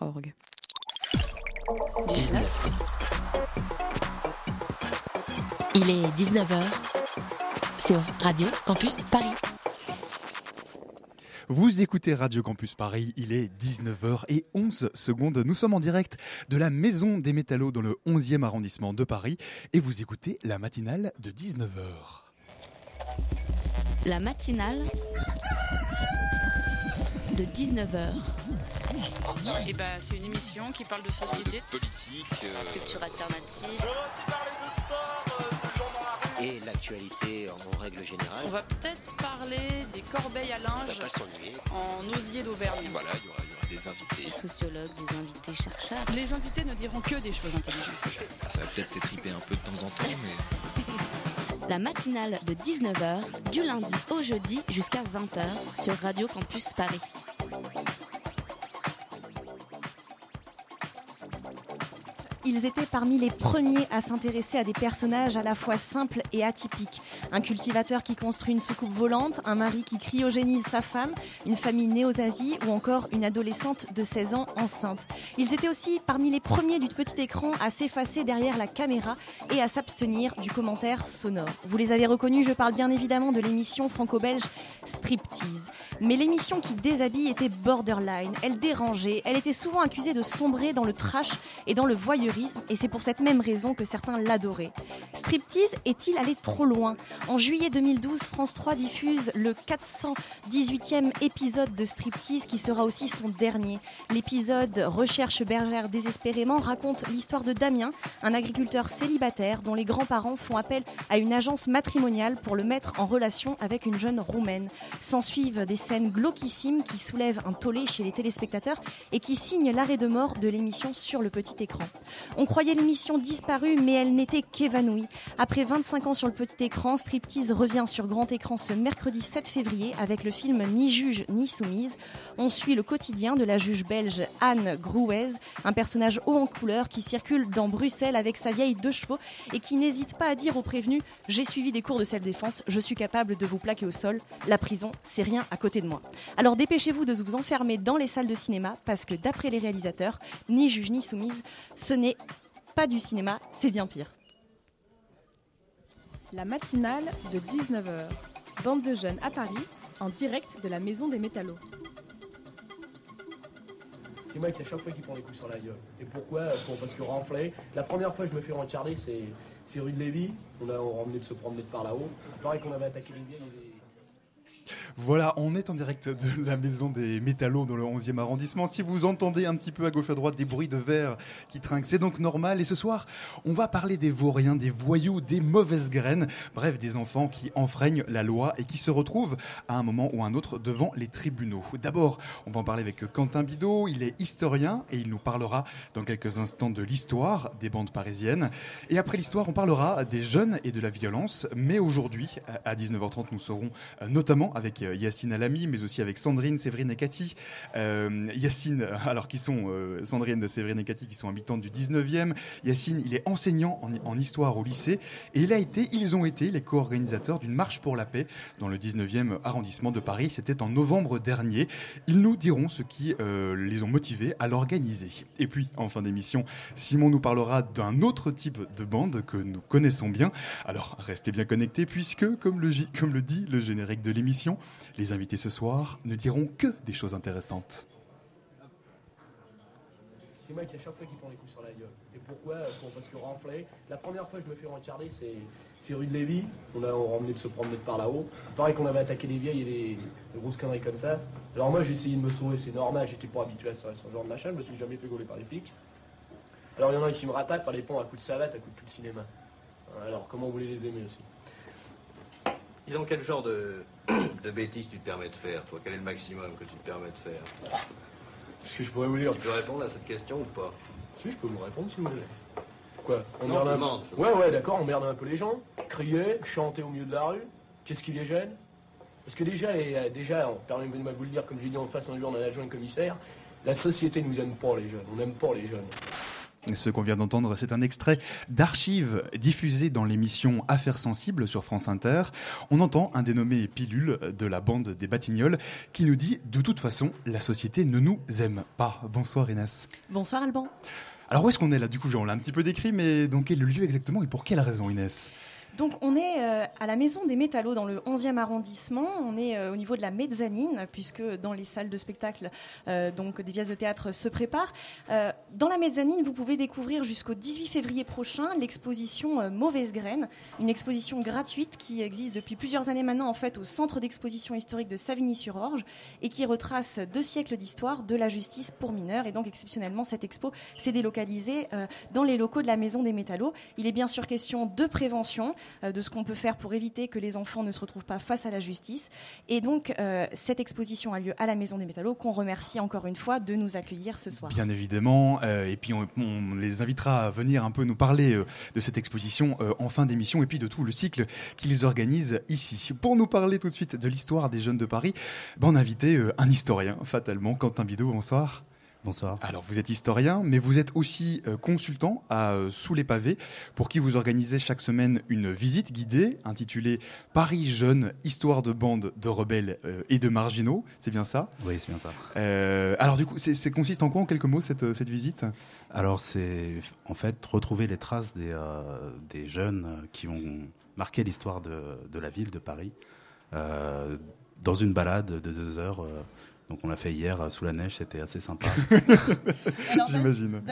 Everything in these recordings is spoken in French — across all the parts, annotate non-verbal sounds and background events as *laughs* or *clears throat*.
Org. 19. Il est 19h sur Radio Campus Paris. Vous écoutez Radio Campus Paris, il est 19h et 11 secondes. Nous sommes en direct de la Maison des Métallos dans le 11e arrondissement de Paris et vous écoutez la matinale de 19h. La matinale de 19h. Et bah, c'est une émission qui parle de société, politique, euh, Culture alternative. et l'actualité en règle générale. On va peut-être parler des corbeilles à On va linge pas en osier d'Auvergne. Voilà, il y aura, il y aura des invités. Des sociologues, des invités chercheurs. Les invités ne diront que des choses intelligentes. Ça va peut-être s'étriper un peu de temps en temps, mais La matinale de 19h du lundi au jeudi jusqu'à 20h sur Radio Campus Paris. Ils étaient parmi les premiers à s'intéresser à des personnages à la fois simples et atypiques. Un cultivateur qui construit une soucoupe volante, un mari qui cryogénise sa femme, une famille néo-nazie ou encore une adolescente de 16 ans enceinte. Ils étaient aussi parmi les premiers du petit écran à s'effacer derrière la caméra et à s'abstenir du commentaire sonore. Vous les avez reconnus, je parle bien évidemment de l'émission franco-belge Striptease. Mais l'émission qui déshabille était borderline, elle dérangeait, elle était souvent accusée de sombrer dans le trash et dans le voyeurisme, et c'est pour cette même raison que certains l'adoraient. Striptease est-il allé trop loin? En juillet 2012, France 3 diffuse le 418e épisode de Striptease qui sera aussi son dernier. L'épisode Recherche bergère désespérément raconte l'histoire de Damien, un agriculteur célibataire dont les grands-parents font appel à une agence matrimoniale pour le mettre en relation avec une jeune roumaine. S'ensuivent des scènes glauquissimes qui soulèvent un tollé chez les téléspectateurs et qui signent l'arrêt de mort de l'émission sur le petit écran. On croyait l'émission disparue, mais elle n'était qu'évanouie. Après 25 ans sur le petit écran, Striptease revient sur grand écran ce mercredi 7 février avec le film Ni juge ni soumise. On suit le quotidien de la juge belge Anne Grouez, un personnage haut en couleur qui circule dans Bruxelles avec sa vieille deux chevaux et qui n'hésite pas à dire aux prévenus J'ai suivi des cours de self-défense, je suis capable de vous plaquer au sol. La prison, c'est rien à côté de moi. Alors dépêchez-vous de vous enfermer dans les salles de cinéma parce que d'après les réalisateurs, ni juge ni soumise, ce n'est pas du cinéma, c'est bien pire. La matinale de 19h. Bande de jeunes à Paris, en direct de la Maison des Métallos. C'est moi qui à chaque fois qui prend les coups sur la gueule. Et pourquoi? Pour- Parce que renfler. La première fois que je me fais rencharder, c'est c'est rue de Lévis. On a on revenait de se promener de par là-haut. Pareil qu'on avait attaqué les vieilles. Voilà, on est en direct de la maison des métallos dans le 11e arrondissement. Si vous entendez un petit peu à gauche à droite des bruits de verre qui trinquent, c'est donc normal. Et ce soir, on va parler des vauriens, des voyous, des mauvaises graines, bref, des enfants qui enfreignent la loi et qui se retrouvent à un moment ou un autre devant les tribunaux. D'abord, on va en parler avec Quentin Bidot. Il est historien et il nous parlera dans quelques instants de l'histoire des bandes parisiennes. Et après l'histoire, on parlera des jeunes et de la violence. Mais aujourd'hui, à 19h30, nous serons euh, notamment avec euh, Yacine Alami, mais aussi avec Sandrine, Séverine et Cathy. Euh, Yacine, *laughs* alors qui sont euh, Sandrine, Séverine et Cathy, qui sont habitantes du 19e. Yacine, il est enseignant en, histoire au lycée et il a été, ils ont été les co-organisateurs d'une marche pour la paix dans le 19e arrondissement de Paris. C'était en novembre dernier. Ils nous diront ce qui les ont motivés à l'organiser. Et puis, en fin d'émission, Simon nous parlera d'un autre type de bande que nous connaissons bien. Alors, restez bien connectés puisque, comme le dit le générique de l'émission, les invités ce soir ne diront que des choses intéressantes. C'est qui à chaque fois qui prend les coups sur la gueule. Et pourquoi? Pour- Parce que renfler. La première fois que je me fais rencharder, c'est rue de Lévis. On a revenait de se promener de par là-haut. Pareil qu'on avait attaqué les vieilles et des grosses conneries comme ça. Alors moi j'ai essayé de me sauver, c'est normal, j'étais pas habitué à ce, ce genre de machin, je me suis jamais fait gauler par les flics. Alors il y en a qui me rattaquent par les ponts à coups de savate, à coups de tout le cinéma. Alors comment vous voulez les aimer aussi? Disons, quel genre de, *clears throat* de bêtises tu te permets de faire, toi? Quel est le maximum que tu te permets de faire? Est-ce que je pourrais vous dire? Tu peux répondre à cette question ou pas? Si, je peux vous répondre si vous voulez. Quoi On Non, merde je un- demande, je Ouais, ouais, d'accord, on merde un peu les gens. Crier, chanter au milieu de la rue. Qu'est-ce qui les gêne? Parce que déjà, les- euh, déjà permettez-moi de vous le dire, comme j'ai dit en face un jour, on a un adjoint commissaire, la société nous aime pas les jeunes. On n'aime pas les jeunes. Ce qu'on vient d'entendre, c'est un extrait d'archives diffusées dans l'émission Affaires sensibles sur France Inter. On entend un dénommé Pilule de la bande des Batignolles qui nous dit De toute façon, la société ne nous aime pas. Bonsoir Inès. Bonsoir Alban. Alors où est-ce qu'on est là? Du coup, on l'a un petit peu décrit, mais dans quel lieu exactement et pour quelle raison Inès donc on est euh, à la Maison des Métallos dans le 11e arrondissement. On est euh, au niveau de la mezzanine puisque dans les salles de spectacle, euh, donc des pièces de théâtre se préparent. dans la mezzanine, vous pouvez découvrir jusqu'au 18 février prochain l'exposition Mauvaise Graine, une exposition gratuite qui existe depuis plusieurs années maintenant en fait au centre d'exposition historique de Savigny-sur-Orge et qui retrace deux siècles d'histoire de la justice pour mineurs. Et donc exceptionnellement, cette expo s'est délocalisée dans les locaux de la Maison des Métallos. Il est bien sûr question de prévention. Euh, de ce qu'on peut faire pour éviter que les enfants ne se retrouvent pas face à la justice. Et donc, euh, cette exposition a lieu à la Maison des Métallos, qu'on remercie encore une fois de nous accueillir ce soir. Bien évidemment, euh, et puis on, les invitera à venir un peu nous parler de cette exposition en fin d'émission et puis de tout le cycle qu'ils organisent ici. Pour nous parler tout de suite de l'histoire des jeunes de Paris, ben, on a invité un historien, fatalement, Quentin Bidot, bonsoir. Bonsoir. Alors vous êtes historien, mais vous êtes aussi euh, consultant à euh, Sous les pavés, pour qui vous organisez chaque semaine une visite guidée intitulée Paris jeune, histoire de bandes de rebelles euh, et de marginaux. C'est bien ça? Oui, c'est bien ça. alors du coup, c'est consiste en quoi en quelques mots cette, cette visite? Alors c'est en fait retrouver les traces des, des jeunes qui ont marqué l'histoire de, de, la ville de Paris dans une balade de deux heures donc on l'a fait hier euh, sous la neige, c'était assez sympa. *laughs* J'imagine.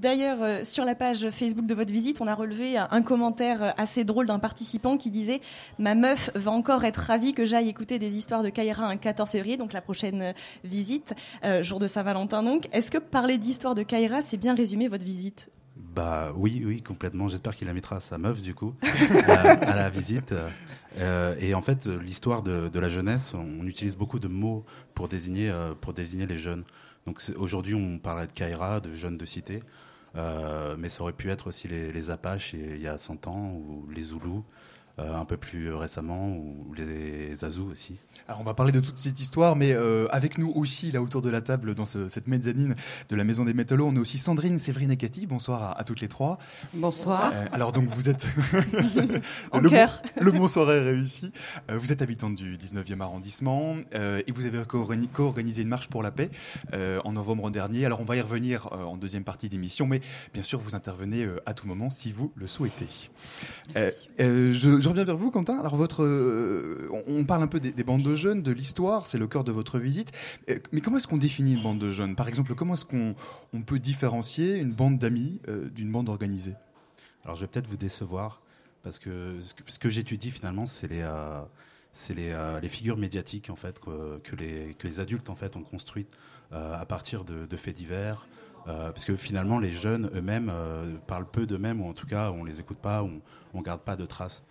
D'ailleurs, euh, sur la page Facebook de votre visite, on a relevé un commentaire euh, assez drôle d'un participant qui disait Ma meuf va encore être ravie que j'aille écouter des histoires de Kaira un 14 février, donc la prochaine visite, jour de Saint-Valentin donc. Est-ce que parler d'histoire de Kaira, c'est bien résumer votre visite? Bah oui, oui, complètement. J'espère qu'il invitera sa meuf du coup *laughs* à, la visite. Euh, et en fait, l'histoire de, la jeunesse, on utilise beaucoup de mots pour désigner euh, pour désigner les jeunes. Donc aujourd'hui, on parlait de Kaira, de jeunes de cité, euh, mais ça aurait pu être aussi les, les Apaches il y a 100 ans ou les Zoulous. Euh, un peu plus récemment, ou les Azous aussi. Alors on va parler de toute cette histoire, mais euh, avec nous aussi, là autour de la table, dans cette mezzanine de la Maison des Métallos, on a aussi Sandrine, Séverine et Cathy. Bonsoir à, toutes les trois. Bonsoir. Euh, alors donc vous êtes... *laughs* en le, cœur. le bonsoir est réussi. vous êtes habitante du 19e arrondissement et vous avez co-organisé une marche pour la paix en novembre dernier. Alors on va y revenir en deuxième partie d'émission, mais bien sûr vous intervenez à tout moment si vous le souhaitez. je, je reviens vers vous, Quentin. Alors, votre, euh, on parle un peu des, bandes de jeunes, de l'histoire, c'est le cœur de votre visite. Euh, mais comment est-ce qu'on définit une bande de jeunes? Par exemple, comment est-ce qu'on on peut différencier une bande d'amis euh, d'une bande organisée? Alors, je vais peut-être vous décevoir, parce que ce que, j'étudie finalement, c'est les, c'est les, figures médiatiques en fait que, les, que les adultes en fait ont construites à partir de, de faits divers. parce que finalement, les jeunes eux-mêmes parlent peu d'eux-mêmes, ou en tout cas, on les écoute pas, on, on garde pas de traces.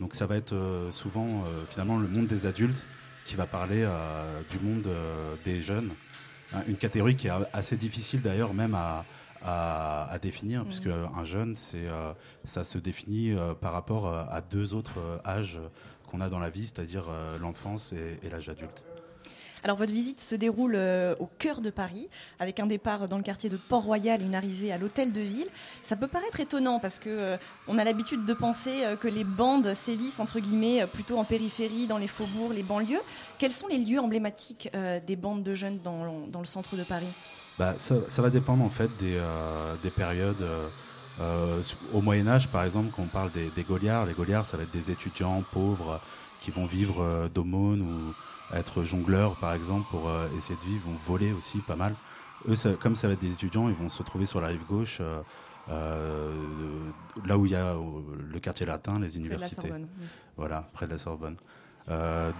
Donc ça va être euh, souvent euh, finalement le monde des adultes qui va parler euh, du monde des jeunes. Hein, une catégorie qui est assez difficile d'ailleurs même à, à, définir, mmh. puisque un jeune, c'est, ça se définit par rapport à deux autres âges qu'on a dans la vie, c'est-à-dire l'enfance et l'âge adulte. Alors votre visite se déroule euh, au cœur de Paris, avec un départ dans le quartier de Port-Royal et une arrivée à l'hôtel de ville. Ça peut paraître étonnant parce que euh, on a l'habitude de penser euh, que les bandes sévissent entre guillemets plutôt en périphérie, dans les faubourgs, les banlieues. Quels sont les lieux emblématiques des bandes de jeunes dans, le centre de Paris? Bah, ça, va dépendre en fait des, des périodes. au Moyen Âge, par exemple, quand on parle des, Gauliards, les Gauliards, ça va être des étudiants pauvres qui vont vivre d'aumônes ou être jongleurs, par exemple, pour euh, essayer de vivre, vont voler aussi pas mal. Eux, comme ça va être des étudiants, ils vont se retrouver sur la rive gauche, euh, euh, là où il y a le quartier latin, les universités. Voilà, près de la Sorbonne.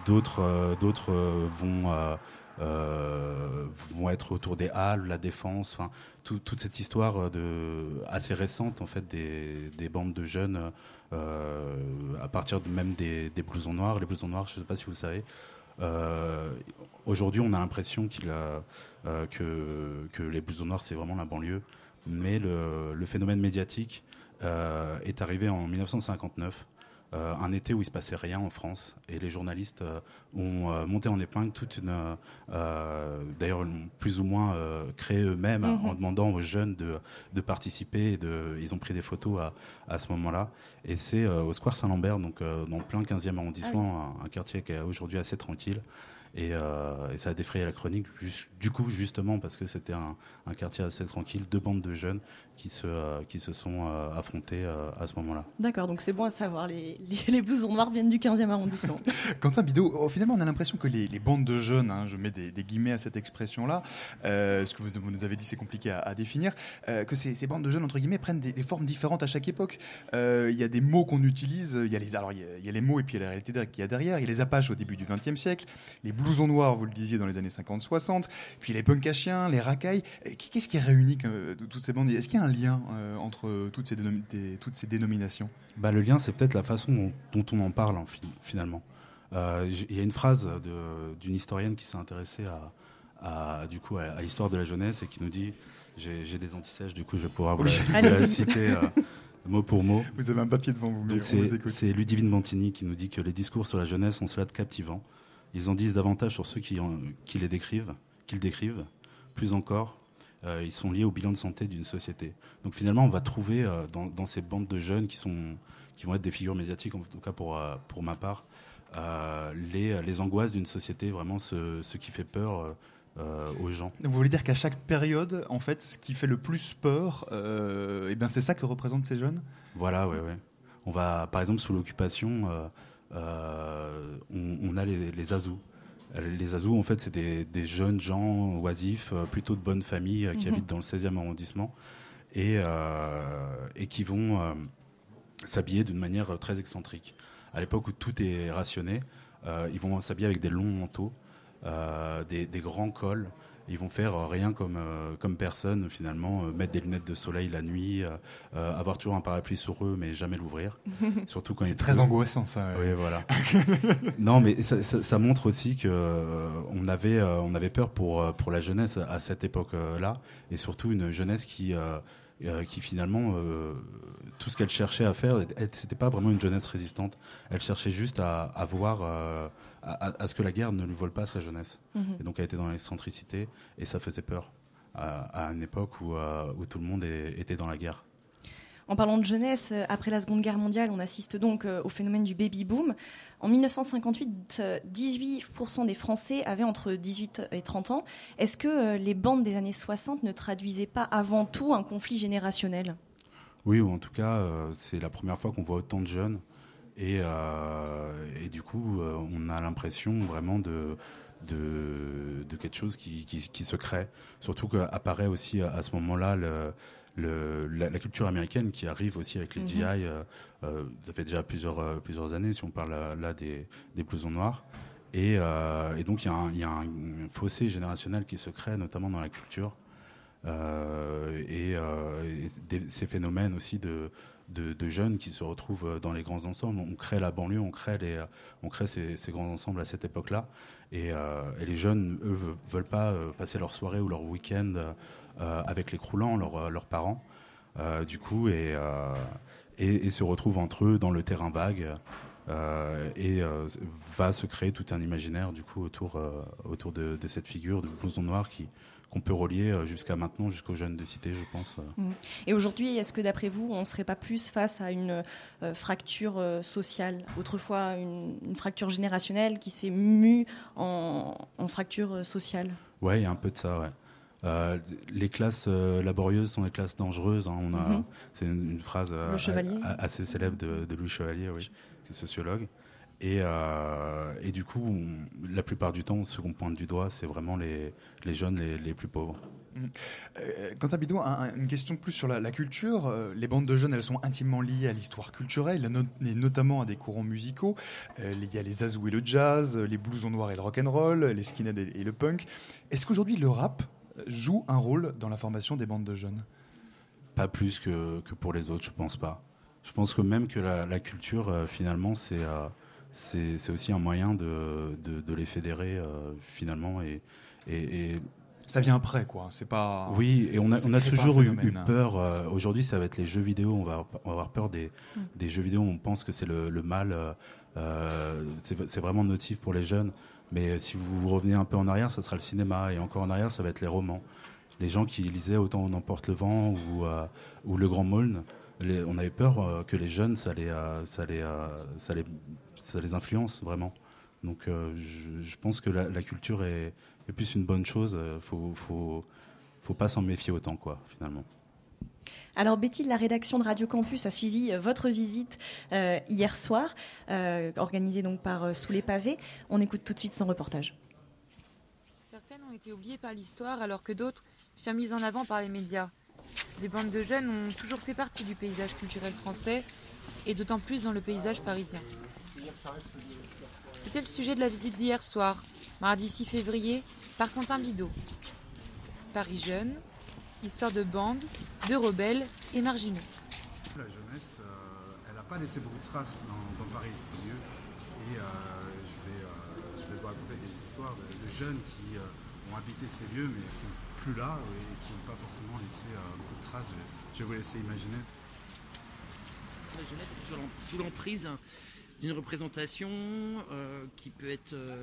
d'autres, d'autres vont vont être autour des halles, la défense, enfin toute cette histoire de assez récente en fait des, des bandes de jeunes à partir de même des, des blousons noirs. Les blousons noirs, je ne sais pas si vous le savez, euh, aujourd'hui, on a l'impression qu'il a, euh, que, que les blousons noirs, c'est vraiment la banlieue. Mais le, le phénomène médiatique euh, est arrivé en 1959 euh, un été où il se passait rien en France et les journalistes euh, ont euh, monté en épingle toute une, d'ailleurs l'ont plus ou moins créé eux-mêmes Mhm. en demandant aux jeunes de, de participer. Et de, ils ont pris des photos à, à ce moment-là et c'est au Square Saint-Lambert, donc dans plein 15e arrondissement, un, un quartier qui est aujourd'hui assez tranquille. Et, euh, et ça a défrayé la chronique, du coup, justement, parce que c'était un, un quartier assez tranquille, deux bandes de jeunes qui se, euh, qui se sont euh, affrontés euh, à ce moment-là. D'accord, donc c'est bon à savoir. Les, les, les blousons noirs viennent du 15e arrondissement. *laughs* Quentin Bidot, oh, finalement, on a l'impression que les, les bandes de jeunes, hein, je mets des, des guillemets à cette expression-là, euh, ce que vous, vous nous avez dit, c'est compliqué à, à définir, euh, que ces, ces bandes de jeunes, entre guillemets, prennent des, des formes différentes à chaque époque. Euh, Il y a des mots qu'on utilise, il y, a les, alors, il y a- il y a les mots et puis il y a la réalité qu'il y a derrière. Il y a les Apaches au début du XXe siècle, les blousons noirs, vous le disiez, dans les années 50-60, puis les punks à chiens, les racailles. Euh, Qu'est-ce qui réunit euh, toutes ces bandes? Est-ce qu'il y a un lien euh, entre toutes ces, des- toutes ces dénominations? Bah, le lien, c'est peut-être la façon dont, dont on en parle, fi- finalement. Euh, Il y a une phrase d'une historienne qui s'est intéressée à, à, du coup, à, à l'histoire de la jeunesse et qui nous dit j'ai des antisèches, du coup, je vais pouvoir vous la, citer euh, mot pour mot. Vous avez un papier devant vous, mais c'est- vous écoute. C'est Ludivine Bantini qui nous dit que les discours sur la jeunesse ont cela de captivant. Ils en disent davantage sur ceux qui, en- qui les décrivent, qu'ils décrivent. Plus encore, euh, ils sont liés au bilan de santé d'une société. Donc finalement, on va trouver euh, dans, dans ces bandes de jeunes qui, sont, qui vont être des figures médiatiques, en tout cas pour, euh, pour ma part, les, les angoisses d'une société, vraiment ce, ce qui fait peur aux gens. Vous voulez dire qu'à chaque période, en fait, ce qui fait le plus peur, euh, eh ben c'est ça que représentent ces jeunes? Voilà, ouais, ouais. On va, par exemple, sous l'occupation, on, a les, les azous. Les azous, en fait, c'est des, des jeunes gens oisifs, euh, plutôt de bonne famille, euh, qui Mhm. habitent dans le 16e arrondissement et, euh, et qui vont euh, s'habiller d'une manière très excentrique. À l'époque où tout est rationné, euh, ils vont s'habiller avec des longs manteaux, des, des grands cols. Ils vont faire euh, rien comme, euh, comme personne, finalement, euh, mettre des lunettes de soleil la nuit, avoir toujours un parapluie sur eux, mais jamais l'ouvrir. *laughs* Surtout quand C'est il très angoissant, ça, ouais. Oui, voilà. *laughs* non, mais ça, ça- ça montre aussi que euh, on avait, euh, on avait peur pour, pour la jeunesse à cette époque-là, et surtout une jeunesse qui, euh, euh, qui finalement, euh, tout ce qu'elle cherchait à faire, elle- c'était pas vraiment une jeunesse résistante. Elle cherchait juste à, à voir, euh, à, ce que la guerre ne lui vole pas sa jeunesse. Mhm. Et donc elle était dans l'excentricité, et ça faisait peur à, à une époque où, euh, où tout le monde est- était dans la guerre. En parlant de jeunesse, euh, après la Seconde Guerre mondiale, on assiste donc euh, au phénomène du baby boom. En 1958, euh, 18% des Français avaient entre 18 et 30 ans. Est-ce que les bandes des années 60 ne traduisaient pas avant tout un conflit générationnel? Oui, ou en tout cas, c'est la première fois qu'on voit autant de jeunes. Et, euh, et du coup, euh, on a l'impression vraiment de, de, de quelque chose qui, qui, qui se crée. Surtout qu'apparaît aussi à, à ce moment-là le, le, la, la culture américaine qui arrive aussi avec les Mhm. GI. euh, euh, ça fait déjà plusieurs, euh, plusieurs années, si on parle là des, des blousons noirs. Et, et donc, il y a, un, il y a un fossé générationnel qui se crée, notamment dans la culture. Et, et des- ces phénomènes aussi de, de, jeunes qui se retrouvent dans les grands ensembles. On crée la banlieue, on crée, les, on crée ces, grands ensembles à cette époque-là. Et, euh, les jeunes, eux, ve- veulent pas euh, passer leur soirée ou leur week-end euh, avec les croulants, leurs, parents. Euh, du coup, et, euh, se retrouvent entre eux dans le terrain vague. Euh, et euh, va se créer tout un imaginaire du coup autour, euh, autour de, de cette figure de blouson noir qui qu'on peut relier euh, jusqu'à maintenant jusqu'aux jeunes de cité je pense euh. Mm. Et aujourd'hui, est-ce que d'après vous, on ne serait pas plus face à une euh, fracture euh, sociale? Autrefois, une, une fracture générationnelle qui s'est mue en, en fracture euh, sociale? Ouais, il y a un peu de ça, ouais. Les classes laborieuses sont des classes dangereuses. hein. On a, Mhm. c'est une, une phrase assez célèbre de, de Louis Chevalier, oui, qui est sociologue. Et, euh, et du coup, on- la plupart du temps, ce qu'on pointe du doigt, c'est vraiment les, les jeunes les, les plus pauvres. Euh, Quentin Bidot, un- un- une question plus sur la, la culture. Euh, les bandes de jeunes, elles sont intimement liées à l'histoire culturelle, et notamment à des courants musicaux. Euh, Il y a les azous et le jazz, les blousons noirs et le rock and roll, les skinheads et, et le punk. Est-ce qu'aujourd'hui le rap joue un rôle dans la formation des bandes de jeunes? Pas plus que, que pour les autres, je pense pas. Je pense que même que la, la culture, euh, finalement, c'est euh, c'est aussi un moyen de, de, de les fédérer, euh, finalement. Et, et, et Ça vient après, quoi. C'est pas. Oui, et on a, on toujours eu, eu peur. euh, Aujourd'hui, ça va être les jeux vidéo. On va, on va avoir peur des, Mm. des jeux vidéo. On pense que c'est le, le mal. euh, c'est vraiment nocif pour les jeunes. Mais si vous revenez un peu en arrière, ça sera le cinéma. Et encore en arrière, ça va être les romans. Les gens qui lisaient Autant on emporte le vent ou, euh, ou Le Grand Maulne, les- on avait peur euh, que les jeunes, ça les, euh, ça les, euh, ça les, ça les influence vraiment. Donc euh, je, je pense que la, la culture est, est plus une bonne chose. Euh, Faut, faut, faut pas s'en méfier autant, quoi, finalement. Alors Betty de la rédaction de Radio Campus a suivi euh, votre visite euh, hier soir, euh, organisée donc par euh, Sous les pavés. On écoute tout de suite son reportage. Certaines ont été oubliées par l'histoire alors que d'autres furent mises en avant par les médias. Les bandes de jeunes ont toujours fait partie du paysage culturel français et d'autant plus dans le paysage parisien. C'était le sujet de la visite d'hier soir, mardi 6 février, par Quentin Bidot. Paris jeune, histoire de bandes, de rebelles et marginaux. La jeunesse, euh, elle n'a pas laissé beaucoup de traces dans, dans Paris, c'est mieux. Et euh, je, vais, euh, je vais vous raconter des histoires de, de jeunes qui euh, ont habité ces lieux, mais qui sont plus là et qui n'ont pas forcément laissé euh, beaucoup de traces. Je, je vais vous laisser imaginer. La jeunesse est toujours l'em- sous l'emprise hein, d'une représentation euh, qui peut être euh,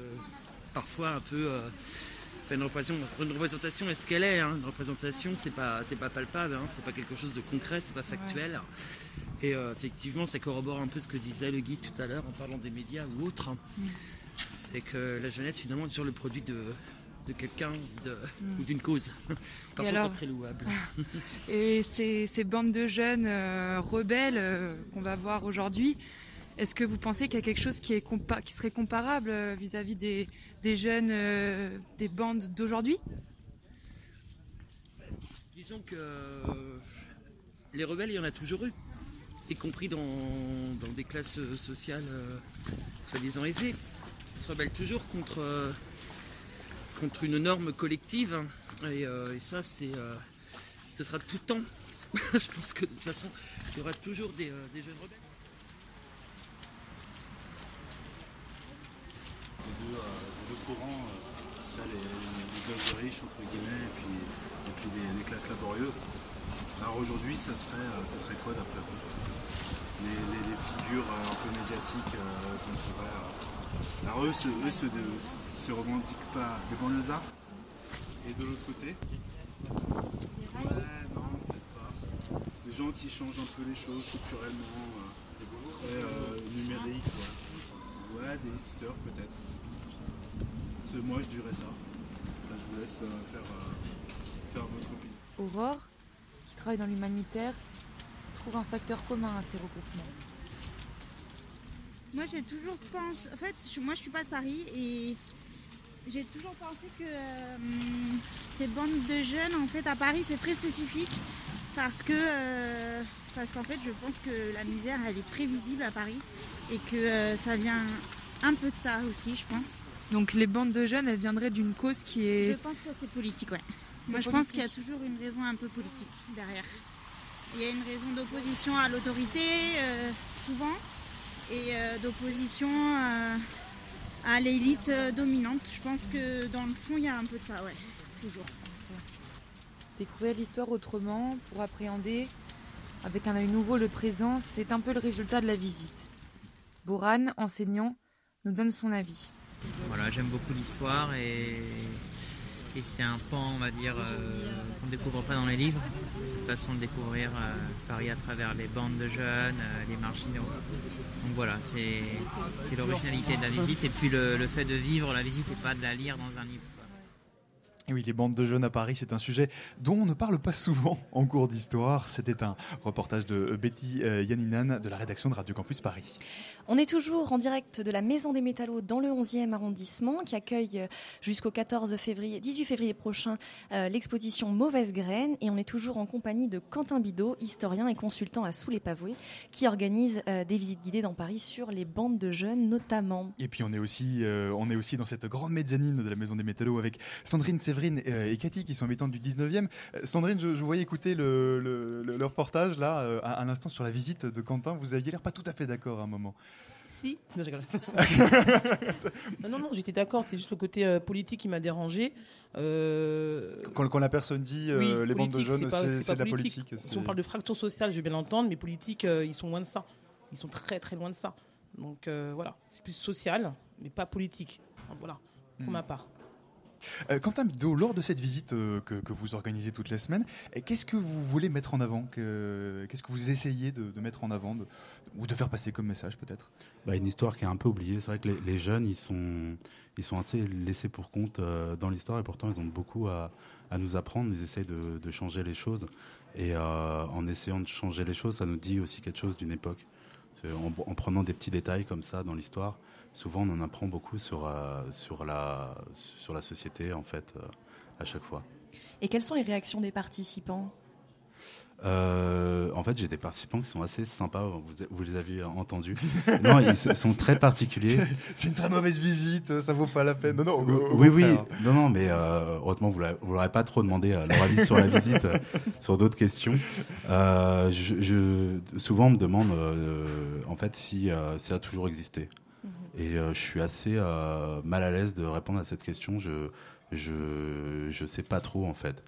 parfois un peu. euh, enfin, une représentation, une représentation est ce qu'elle est. hein. Une représentation, c'est pas, c'est pas palpable, hein. c'est pas quelque chose de concret, c'est pas factuel. Et euh, effectivement, ça corrobore un peu ce que disait le guide tout à l'heure en parlant des médias ou autres. hein. C'est que la jeunesse, finalement, est toujours le produit de, de quelqu'un Mm. ou d'une cause. *laughs* Parfois alors pas très louable. *laughs* Et ces, ces bandes de jeunes euh, rebelles euh, qu'on va voir aujourd'hui, est-ce que vous pensez qu'il y a quelque chose qui, serait comparable euh, vis-à-vis des, jeunes, euh, des bandes d'aujourd'hui? Disons que euh, les rebelles, il y en a toujours eu, y compris dans, des classes sociales soi-disant aisées. Ils se rebellent toujours contre, une norme collective. hein. Et, ça, c'est, ce sera tout le temps. *laughs* Je pense que de toute façon, il y aura toujours des jeunes rebelles. Les deux, euh, les deux courants, euh, ça, les, les de riches, entre guillemets, et puis, et puis les, les classes laborieuses. Alors aujourd'hui, ça serait, euh, ça serait quoi d'après vous? Les, les- les figures un peu médiatiques qu'on pourrait. Alors eux, se, eux se, se revendiquent pas des banlieusards Et de l'autre côté? Ouais, non, peut-être pas. Des gens qui changent un peu les choses structurellement, euh, très euh, numériques, ouais. Ouais, des hipsters peut-être. C'est- Moi je dirais ça. Ça, je vous laisse euh, faire, euh, faire votre opinion. Aurore, qui travaille dans l'humanitaire, trouve un facteur commun à ces regroupements. Moi, j'ai toujours pensé. En fait, je- moi, je suis pas de Paris et j'ai toujours pensé que euh, ces bandes de jeunes, en fait, à Paris, c'est très spécifique parce que euh, parce qu'en fait, je pense que la misère, elle est très visible à Paris et que euh, ça vient un peu de ça aussi, je pense. Donc les bandes de jeunes, elles viendraient d'une cause qui est... Je pense que c'est politique, ouais. Moi, je pense qu'il y a toujours une raison un peu politique derrière. Il y a une raison d'opposition à l'autorité, euh, souvent, et euh, d'opposition euh, à l'élite euh, dominante. Je pense que dans le fond, il y a un peu de ça, ouais, toujours. Découvrir l'histoire autrement pour appréhender avec un œil nouveau le présent, c'est un peu le résultat de la visite. Boran, enseignant, nous donne son avis. Voilà, j'aime beaucoup l'histoire et, c'est un pan, on va dire, euh, qu'on ne découvre pas dans les livres. Cette façon de découvrir euh, Paris à travers les bandes de jeunes, euh, les marginaux. Donc voilà, c'est l'originalité de la visite et puis le, fait de vivre la visite et pas de la lire dans un livre. Oui, les bandes de jeunes à Paris, c'est un sujet dont on ne parle pas souvent en cours d'histoire. C'était un reportage de Betty euh, Yaninan de la rédaction de Radio Campus Paris. On est toujours en direct de la Maison des Métallos dans le 11e arrondissement qui accueille euh, jusqu'au 14 février, 18 février prochain euh, l'exposition Mauvaise Graine et on est toujours en compagnie de Quentin Bidot, historien et consultant à Sous les Pavoués qui organise euh, des visites guidées dans Paris sur les bandes de jeunes notamment. Et puis on est aussi, on est aussi dans cette grande mezzanine de la Maison des Métallos avec Sandrine, Séverine et Cathy qui sont habitantes du 19e. Euh, Sandrine, je, je voyais écouter le, le- reportage là à, à l'instant sur la visite de Quentin. Vous aviez l'air pas tout à fait d'accord à un moment. Non, je *laughs* non, non, non, j'étais d'accord. C'est juste le côté euh, politique qui m'a dérangé. Euh, Quand, quand la personne dit euh, oui, les bandes de jeunes, c'est de la politique. Si on parle de fracture sociale, je vais bien l'entendre, mais politique, ils sont loin de ça. Ils sont très très loin de ça. Donc voilà, c'est plus social, mais pas politique. Donc, Voilà, pour Hmm. ma part. Euh, Quentin Bidot, lors de cette visite euh, que, que vous organisez toutes les semaines, qu'est-ce que vous voulez mettre en avant que- Qu'est-ce que vous essayez de, de mettre en avant de- ou de faire passer comme message peut-être Bah, une histoire qui est un peu oubliée. C'est vrai que les, les jeunes, ils sont, ils sont assez laissés pour compte euh, dans l'histoire et pourtant ils ont beaucoup à, à nous apprendre. Ils essayent de, de changer les choses et euh, en essayant de changer les choses, ça nous dit aussi quelque chose d'une époque. En, en prenant des petits détails comme ça dans l'histoire, souvent on en apprend beaucoup sur, euh, sur, la, sur la société en fait euh, à chaque fois. Et quelles sont les réactions des participants? Euh, en fait, j'ai des participants qui sont assez sympas. Vous, vous les avez entendus. *laughs* non, ils sont très particuliers. C'est- une très mauvaise visite, ça vaut pas la peine. Non, non, au- au oui, oui. Non, non, mais euh, heureusement, vous ne l'aurez pas trop demandé euh, leur avis sur la visite, euh, sur d'autres questions. Euh, je, je- souvent, on me demande, euh, en fait, si euh, ça a toujours existé. Et euh, je suis assez euh, mal à l'aise de répondre à cette question. Je je je sais pas trop en fait.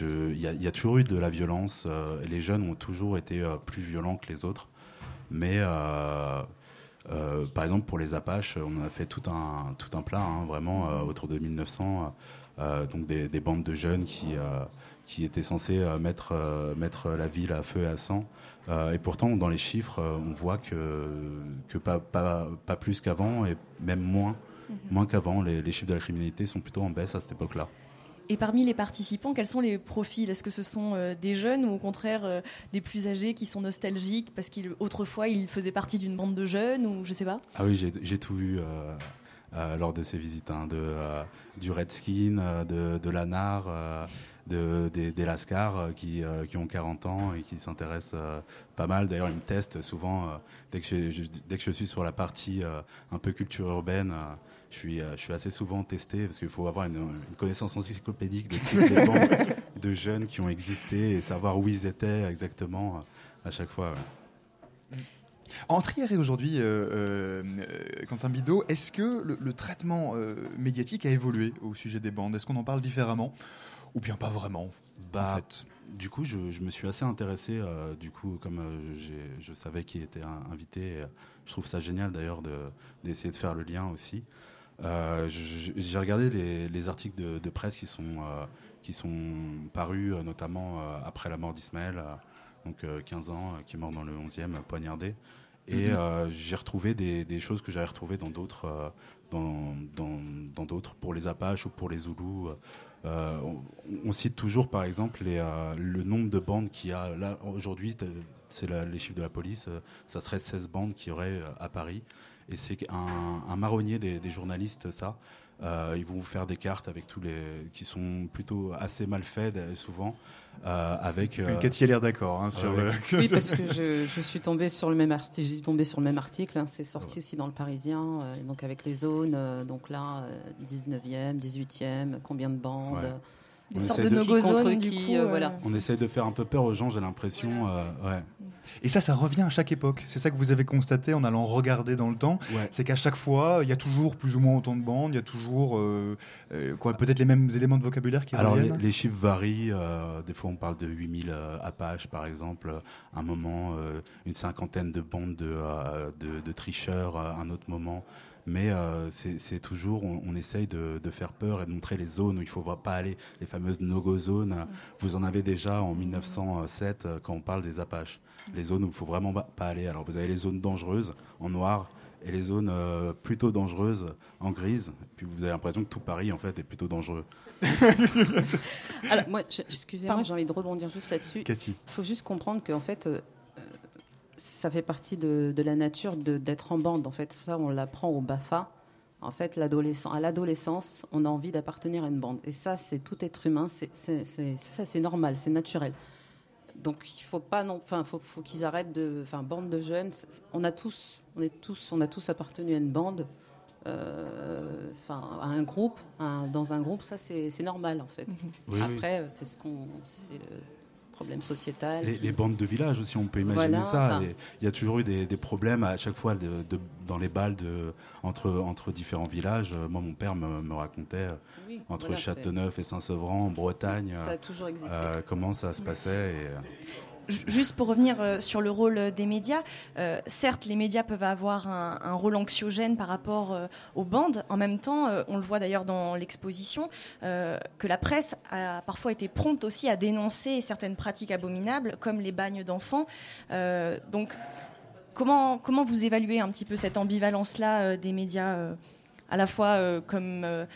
Il y, a- il y a toujours eu de la violence. euh, les jeunes ont toujours été euh, plus violents que les autres. Mais euh, par exemple pour les Apaches, on a fait tout un tout un plat, hein, vraiment euh, autour de 1900. euh, donc des, des bandes de jeunes qui qui étaient censés mettre mettre la ville à feu et à sang. Et pourtant, dans les chiffres, on voit que que pas pas pas plus qu'avant et même moins Mhm. moins qu'avant. Les, les chiffres de la criminalité sont plutôt en baisse à cette époque-là. Et parmi les participants, quels sont les profils? Est-ce que ce sont euh, des jeunes ou au contraire euh, des plus âgés qui sont nostalgiques parce qu'autrefois ils faisaient partie d'une bande de jeunes ou je sais pas? Ah oui, j'ai tout vu euh, lors de ces visites, hein, de, du Redskin, de, de l'ANAR, de, des, des qui, ont 40 ans et qui s'intéressent pas mal. D'ailleurs, ils me testent souvent dès, que je, dès que je suis sur la partie un peu culture urbaine. Euh, je suis, je suis assez souvent testé parce qu'il faut avoir une, une connaissance encyclopédique de toutes les *laughs* bandes de jeunes qui ont existé et savoir où ils étaient exactement euh, à chaque fois. ouais. En Trier aujourd'hui, euh, Quentin Bidot, est-ce que le, le traitement euh, médiatique a évolué au sujet des bandes? Est-ce qu'on en parle différemment? Ou bien pas vraiment Bah, du coup, je, je me suis assez intéressé. euh, du coup, comme euh, je savais qui était un- invité, et, je trouve ça génial d'ailleurs de- d'essayer de faire le lien aussi. Euh, j'ai regardé les, les articles de, de presse qui sont euh, qui sont parus, euh, notamment euh, après la mort d'Ismaël, donc euh, 15 ans, qui est mort dans le 11e, euh, poignardé. Et Mhm. j'ai retrouvé des, des choses que j'avais retrouvées dans d'autres dans dans dans pour les Apaches ou pour les Zoulous. On, on cite toujours par exemple les, le nombre de bandes qu'il y a là aujourd'hui. C'est les chiffres de la police. ça serait 16 bandes qu'il y aurait euh, à Paris. Et c'est un, un marronnier des, des journalistes, ça. Euh, ils vont vous faire des cartes avec tous les qui sont plutôt assez mal faites euh, souvent, euh, avec. Oui, Cathy a l'air d'accord, hein, sur ouais. le- *laughs* Oui, parce que je, je suis tombée sur le même article. J'ai tombé sur le même article. hein, c'est sorti aussi dans le Parisien, euh, donc avec les zones. euh, donc là, euh, 19e, 18e, combien de bandes Ouais. euh, On sortes de de- no-go zones, qui, qui, euh, euh, voilà. On essaie de faire un peu peur aux gens, j'ai l'impression. euh, ouais. Et ça, ça revient à chaque époque. C'est ça que vous avez constaté en allant regarder dans le temps. Ouais. C'est qu'à chaque fois, il y a toujours plus ou moins autant de bandes, il y a toujours euh, euh, quoi, peut-être les mêmes éléments de vocabulaire qui Alors les, reviennent. les chiffres varient. euh, des fois, on parle de 8000 euh, Apaches, par exemple. Un moment, une cinquantaine de bandes de, de, de tricheurs. un autre moment. Mais euh, c'est toujours, on, on essaye de, de faire peur et de montrer les zones où il faut pas aller, les fameuses no-go zones. Vous en avez déjà en 1907 euh, quand on parle des Apaches. Les zones où il faut vraiment pas aller. Alors vous avez les zones dangereuses en noir et les zones euh, plutôt dangereuses en grise. Et puis vous avez l'impression que tout Paris en fait est plutôt dangereux. *laughs* Alors, moi, excusez-moi, j'ai envie de rebondir juste là-dessus. Cathy. Il faut juste comprendre qu'en fait, euh, ça fait partie de, de la nature d'être en bande. En fait, ça, on l'apprend au BAFA. En fait, l'adolescent, à l'adolescence, on a envie d'appartenir à une bande. Et ça, c'est tout être humain. C'est, ça, c'est normal, c'est naturel. Donc, il faut pas non, enfin, faut, faut qu'ils arrêtent de, enfin, bande de jeunes. On a tous, on est tous, on a tous appartenu à une bande. euh, enfin, à un groupe, un- dans un groupe, ça c'est normal en fait. Oui, oui. Après, euh, c'est ce qu'on, c'est le- problème sociétal. Les, qui- les bandes de village aussi, on peut imaginer Voilà, ça. enfin. Il y a toujours eu des, des problèmes à chaque fois de, de- dans les balles de, entre, entre différents villages. Euh, Moi, mon père me, me racontait euh, Oui, entre voilà, Châteauneuf et Saint-Sevran, en Bretagne, Ça a euh, toujours existé. euh, comment ça se passait. Et, Juste pour revenir euh, sur le rôle des médias, euh, certes, les médias peuvent avoir un, rôle anxiogène par rapport euh, aux bandes. En même temps, euh, on le voit d'ailleurs dans l'exposition, euh, que la presse a parfois été prompte aussi à dénoncer certaines pratiques abominables, comme les bagnes d'enfants. Euh, donc, comment, comment vous évaluez un petit peu cette ambivalence-là euh, des médias, euh, à la fois euh, comme... euh,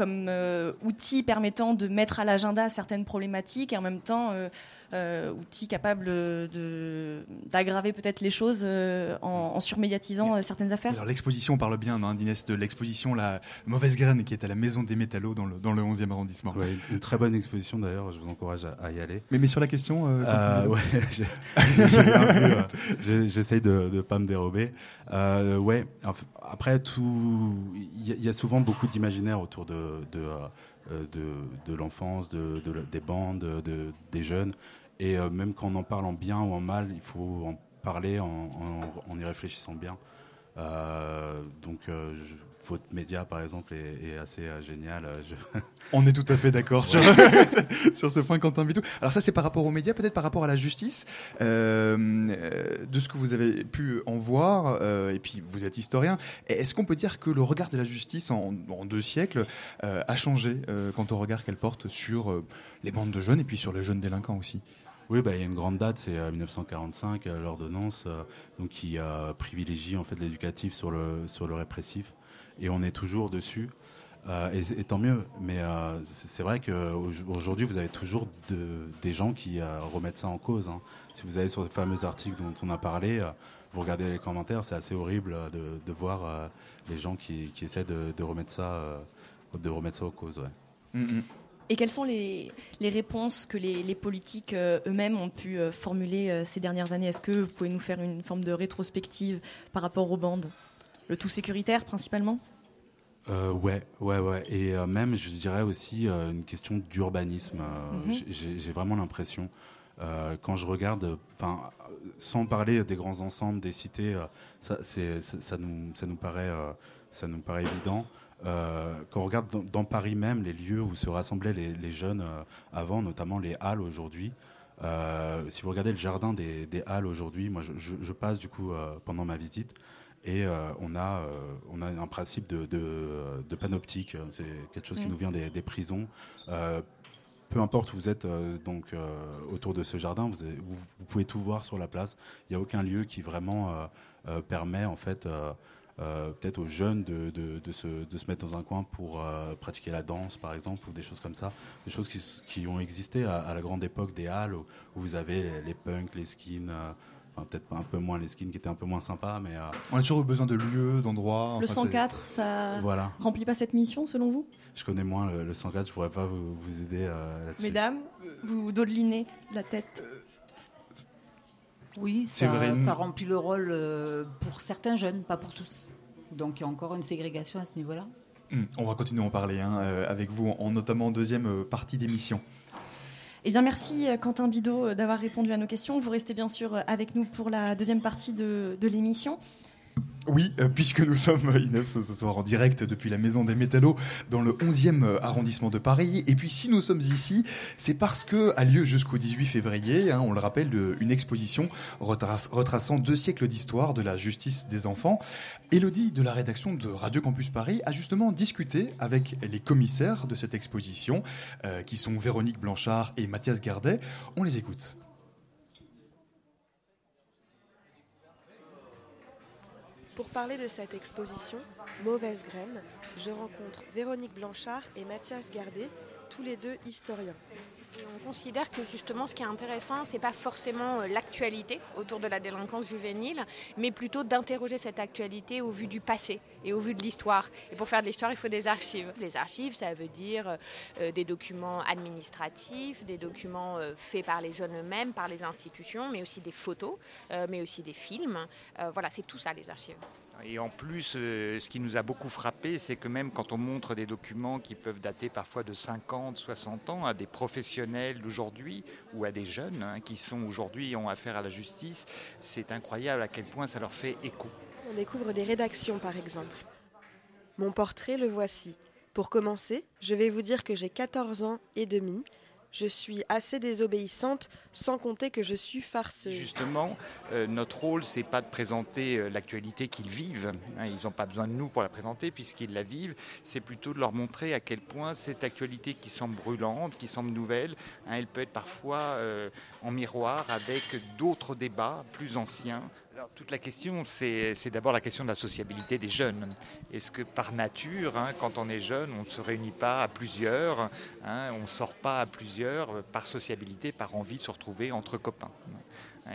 euh, outil permettant de mettre à l'agenda certaines problématiques et en même temps euh, euh, outil capable de- d'aggraver peut-être les choses euh, en, en surmédiatisant euh, certaines affaires Alors l'exposition, on parle bien, hein, d'Inès, de l'exposition La Mauvaise Graine qui est à la Maison des Métallos dans le, dans le 11e arrondissement. ouais, une, très bonne exposition d'ailleurs, je vous encourage à, à y aller. Mais, mais sur la question, euh, Euh, Quentin ouais, j'ai- j'ai bien vu, euh, j'ai- j'essaye de ne pas me dérober. Euh, ouais, après tout, il y, a- il y a souvent beaucoup d'imaginaire autour de de, euh, de, de l'enfance, de, des bandes, de, des jeunes, et euh, même quand on en parle en bien ou en mal, il faut en parler en, en- en y réfléchissant bien. Euh, donc, euh, je- votre média, par exemple, est, est assez euh, génial. Euh, je- *laughs* On est tout à fait d'accord sur, *laughs* sur ce point, Quentin Vitou. Alors ça, c'est par rapport aux médias, peut-être par rapport à la justice. Euh, de ce que vous avez pu en voir, et puis vous êtes historien, est-ce qu'on peut dire que le regard de la justice en, en deux siècles a changé quant au regard qu'elle porte sur les bandes de jeunes et puis sur les jeunes délinquants aussi? Oui, bah, il y a une grande date, c'est euh, 1945, euh, l'ordonnance, euh, donc qui euh, privilégie en fait l'éducatif sur le sur le répressif, et on est toujours dessus. Euh, et, tant mieux, mais euh, c'est vrai qu'aujourd'hui, vous avez toujours de- des gens qui euh, remettent ça en cause. hein. Si vous allez sur les fameux articles dont on a parlé, euh, vous regardez les commentaires, c'est assez horrible euh, de, voir euh, les gens qui, qui essaient de, remettre ça, euh, de remettre ça en cause. ouais. Et quelles sont les, les réponses que les, les politiques euh, eux-mêmes ont pu euh, formuler euh, ces dernières années? Est-ce que vous pouvez nous faire une forme de rétrospective par rapport aux bandes? Le tout sécuritaire principalement? Euh, ouais, ouais, ouais. Et euh, même, je dirais aussi euh, une question d'urbanisme. Mhm. j'ai- vraiment l'impression, quand je regarde, enfin, sans parler des grands ensembles, des cités, ça, c'est- ça, ça nous, ça nous paraît, ça nous paraît évident. Euh, quand on regarde dans, dans Paris même les lieux où se rassemblaient les, les jeunes euh, avant, notamment les halles aujourd'hui. euh, si vous regardez le jardin des, des halles aujourd'hui, moi je, je- je passe du coup pendant ma visite et on, a, on a un principe de, de, de panoptique. C'est quelque chose qui Mm. nous vient des, des prisons. Peu importe où vous êtes donc autour de ce jardin, vous, avez- vous, vous pouvez tout voir sur la place. Il n'y a aucun lieu qui vraiment permet en fait euh, peut-être aux jeunes de, de, de, se, de se mettre dans un coin pour euh, pratiquer la danse par exemple ou des choses comme ça. Des choses qui, qui ont existé à, à la grande époque des halles où, où vous avez les, les punks, les skins. euh, Enfin, peut-être un peu moins les skins qui étaient un peu moins sympas, mais euh, On a toujours eu besoin de lieux, d'endroits. Le enfin, c'est- 104, ça Voilà. remplit pas cette mission selon vous? Je connais moins le, le 104, je pourrais pas vous, vous aider euh, là-dessus. Mesdames, vous dodelinez de la tête. Oui, ça, Séverine. ça remplit le rôle euh, pour certains jeunes, pas pour tous. Donc il y a encore une ségrégation à ce niveau-là. Hum, On va continuer à en parler hein, euh, avec vous, en, notamment en deuxième euh, partie d'émission. Eh bien, merci Quentin Bidot d'avoir répondu à nos questions. Vous restez bien sûr avec nous pour la deuxième partie de, de l'émission. Oui, euh, puisque nous sommes, euh, Inès, ce soir en direct depuis la Maison des Métallos dans le 11e arrondissement de Paris. Et puis si nous sommes ici, c'est parce que a lieu jusqu'au 18 février, hein, on le rappelle, une exposition retrace- retraçant deux siècles d'histoire de la justice des enfants. Élodie de la rédaction de Radio Campus Paris a justement discuté avec les commissaires de cette exposition, euh, qui sont Véronique Blanchard et Mathias Gardet. On les écoute. Pour parler de cette exposition, Mauvaise graine, je rencontre Véronique Blanchard et Mathias Gardet, tous les deux historiens. On considère que justement ce qui est intéressant, c'est pas forcément euh, l'actualité autour de la délinquance juvénile, mais plutôt d'interroger cette actualité au vu du passé et au vu de l'histoire. Et pour faire de l'histoire, il faut des archives. Les archives, ça veut dire euh, des documents administratifs, des documents euh, faits par les jeunes eux-mêmes, par les institutions, mais aussi des photos, euh, mais aussi des films. Euh, voilà, c'est tout ça les archives. Et en plus, euh, ce qui nous a beaucoup frappé, c'est que même quand on montre des documents qui peuvent dater parfois de 50, 60 ans à des professionnels d'aujourd'hui ou à des jeunes hein, qui sont aujourd'hui ont affaire à la justice, c'est incroyable à quel point ça leur fait écho. On découvre des rédactions par exemple. Mon portrait, le voici. Pour commencer, je vais vous dire que j'ai 14 ans et demi. Je suis assez désobéissante, sans compter que je suis farceuse. Justement, euh, notre rôle, c'est pas de présenter euh, l'actualité qu'ils vivent. hein, ils n'ont pas besoin de nous pour la présenter puisqu'ils la vivent. C'est plutôt de leur montrer à quel point cette actualité qui semble brûlante, qui semble nouvelle, hein, elle peut être parfois euh, en miroir avec d'autres débats plus anciens. Alors, toute la question, c'est d'abord la question de la sociabilité des jeunes. Est-ce que par nature, hein, quand on est jeune, on ne se réunit pas à plusieurs, hein, on ne sort pas à plusieurs euh, par sociabilité, par envie de se retrouver entre copains?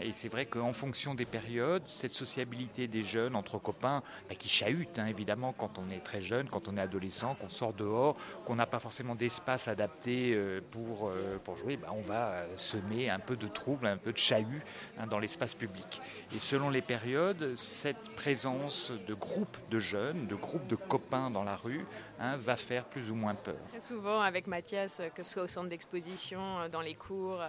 Et c'est vrai qu'en fonction des périodes, cette sociabilité des jeunes entre copains, bah, qui chahute hein, évidemment quand on est très jeune, quand on est adolescent, qu'on sort dehors, qu'on n'a pas forcément d'espace adapté euh, pour, euh, pour jouer, bah, on va euh, semer un peu de trouble, un peu de chahut hein, dans l'espace public. Et selon les périodes, cette présence de groupes de jeunes, de groupes de copains dans la rue, hein, va faire plus ou moins peur. Très souvent avec Mathias, que ce soit au centre d'exposition, dans les cours,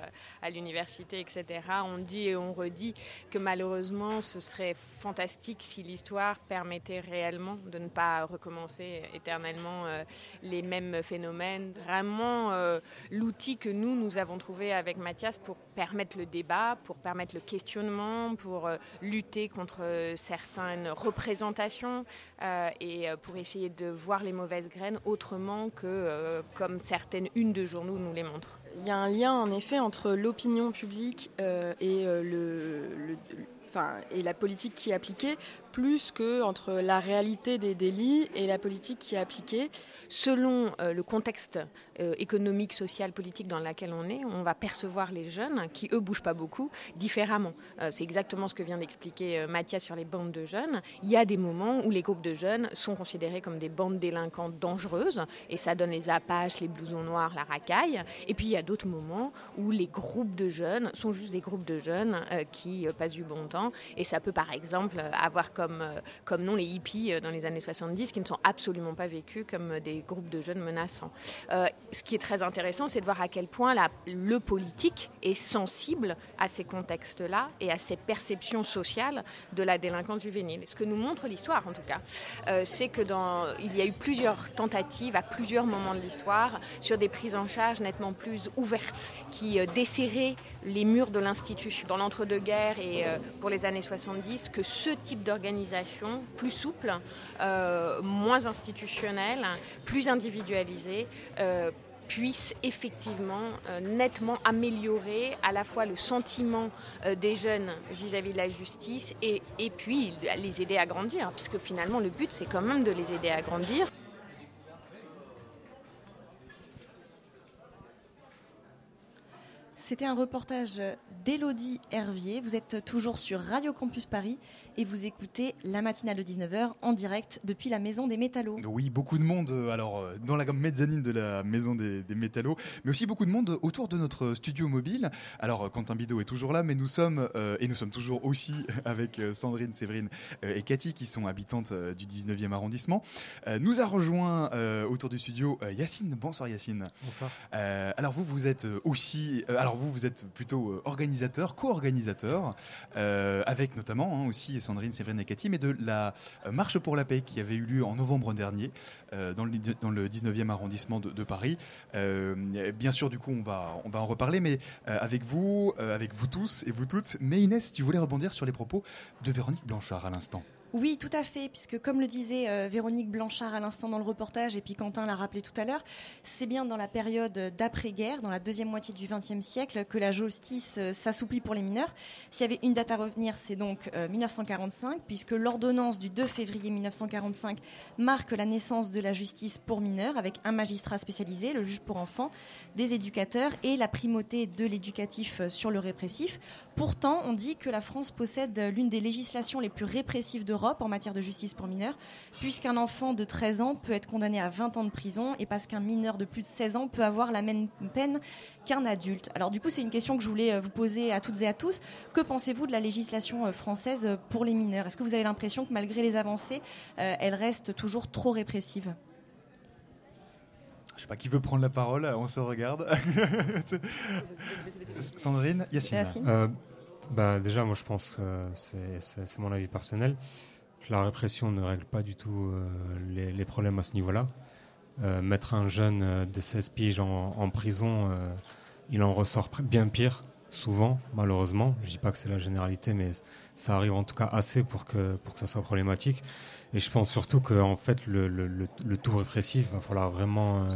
à l'université, etc., on dit on redit que malheureusement ce serait fantastique si l'histoire permettait réellement de ne pas recommencer éternellement euh, les mêmes phénomènes. Vraiment euh, l'outil que nous, nous avons trouvé avec Mathias pour permettre le débat, pour permettre le questionnement, pour euh, lutter contre certaines représentations et pour essayer de voir les mauvaises graines autrement que comme certaines unes de journaux nous les montrent. Il y a un lien en effet entre l'opinion publique euh, euh, et la politique qui est appliquée, plus que entre la réalité des délits et la politique qui est appliquée. Selon euh, le contexte euh, économique, social, politique dans lequel on est, on va percevoir les jeunes, qui eux bougent pas beaucoup, différemment. Euh, C'est exactement ce que vient d'expliquer Mathias sur les bandes de jeunes. Il y a des moments où les groupes de jeunes sont considérés comme des bandes délinquantes dangereuses, et ça donne les apaches, les blousons noirs, la racaille. Et puis il y a d'autres moments où les groupes de jeunes sont juste des groupes de jeunes qui passent du bon temps, et ça peut par exemple avoir comme, euh, comme nom les hippies euh, dans les années 70, qui ne sont absolument pas vécus comme euh, des groupes de jeunes menaçants. Ce qui est très intéressant, c'est de voir à quel point le politique est sensible à ces contextes-là et à ces perceptions sociales de la délinquance juvénile. Ce que nous montre l'histoire, en tout cas, c'est que il y a eu plusieurs tentatives à plusieurs moments de l'histoire sur des prises en charge nettement plus ouvertes, qui desserraient les murs de l'institut dans l'entre-deux-guerres et pour les années 70, que ce type d'organisation plus souple, euh, moins institutionnelle, plus individualisée, euh, puisse effectivement euh, nettement améliorer à la fois le sentiment des jeunes vis-à-vis de la justice et, et puis les aider à grandir, puisque finalement le but c'est quand même de les aider à grandir. C'était un reportage d'Élodie Hervier. Vous êtes toujours sur Radio Campus Paris et vous écoutez la matinale de 19h en direct depuis la Maison des Métallos. Oui, beaucoup de monde euh, alors euh, dans la mezzanine de la maison des, des métallos, mais aussi beaucoup de monde autour de notre studio mobile. Alors euh, Quentin Bidot est toujours là, mais nous sommes euh, et nous sommes toujours aussi *laughs* avec Sandrine, Séverine euh, et Cathy qui sont habitantes euh, du 19e arrondissement. Euh, nous a rejoint euh, autour du studio euh, Yacine. Bonsoir Yacine. Bonsoir. Euh, alors vous vous êtes aussi euh, vous vous êtes plutôt euh, organisateur, co-organisateur euh, avec notamment hein, aussi Sandrine, Séverine et Cathy, mais de la euh, marche pour la paix qui avait eu lieu en novembre dernier dans, le, dans le 19e arrondissement de, Paris. Bien sûr, du coup, on va, on va en reparler, mais avec vous, avec vous tous et vous toutes. Mais Inès, tu voulais rebondir sur les propos de Véronique Blanchard à l'instant. Oui, tout à fait, puisque comme le disait euh, Véronique Blanchard à l'instant dans le reportage, et puis Quentin l'a rappelé tout à l'heure, c'est bien dans la période d'après-guerre, dans la deuxième moitié du XXe siècle, que la justice euh, s'assouplit pour les mineurs. S'il y avait une date à revenir, c'est donc euh, 1945, puisque l'ordonnance du 2 février 1945 marque la naissance de la justice pour mineurs, avec un magistrat spécialisé, le juge pour enfants, des éducateurs et la primauté de l'éducatif euh, sur le répressif. Pourtant, on dit que la France possède l'une des législations les plus répressives d'Europe l'Europe en matière de justice pour mineurs, puisqu'un enfant de 13 ans peut être condamné à 20 ans de prison et parce qu'un mineur de plus de 16 ans peut avoir la même peine qu'un adulte. Alors du coup, c'est une question que je voulais euh, vous poser à toutes et à tous. Que pensez-vous de la législation euh, française euh, pour les mineurs? Est-ce que vous avez l'impression que malgré les avancées, elle reste toujours trop répressive Je sais pas qui veut prendre la parole, on se regarde. *laughs* Sandrine, Yacine. Euh, bah, déjà, moi je pense que c'est mon avis personnel. La répression ne règle pas du tout euh, les, problèmes à ce niveau-là. Euh, mettre un jeune euh, de 16 piges en, prison, il en ressort bien pire, souvent, malheureusement. Je dis pas que c'est la généralité, mais ça arrive en tout cas assez pour que, pour que ça soit problématique. Et je pense surtout que en fait, le, le, le, tout répressif, va falloir vraiment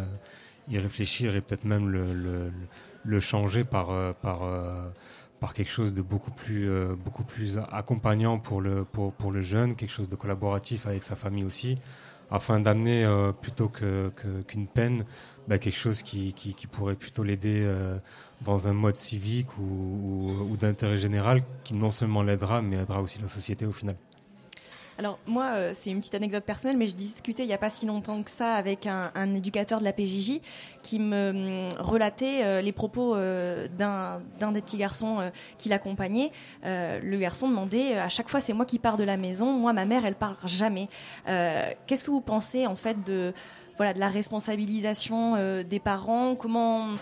y réfléchir et peut-être même le, changer par, par, par quelque chose de beaucoup plus, euh, beaucoup plus accompagnant pour le, pour, pour le jeune, quelque chose de collaboratif avec sa famille aussi, afin d'amener euh, plutôt qu'une peine, bah, quelque chose qui, pourrait plutôt l'aider euh, dans un mode civique ou d'intérêt général, qui non seulement l'aidera, mais aidera aussi la société au final. Alors moi, euh, c'est une petite anecdote personnelle, mais je discutais il n'y a pas si longtemps que ça avec un, éducateur de la PJJ qui me hum, relatait euh, les propos euh, d'un des petits garçons qui l'accompagnait. Le garçon demandait à chaque fois c'est moi qui pars de la maison, moi ma mère elle part jamais. Qu'est-ce que vous pensez en fait de voilà de la responsabilisation des parents? Comment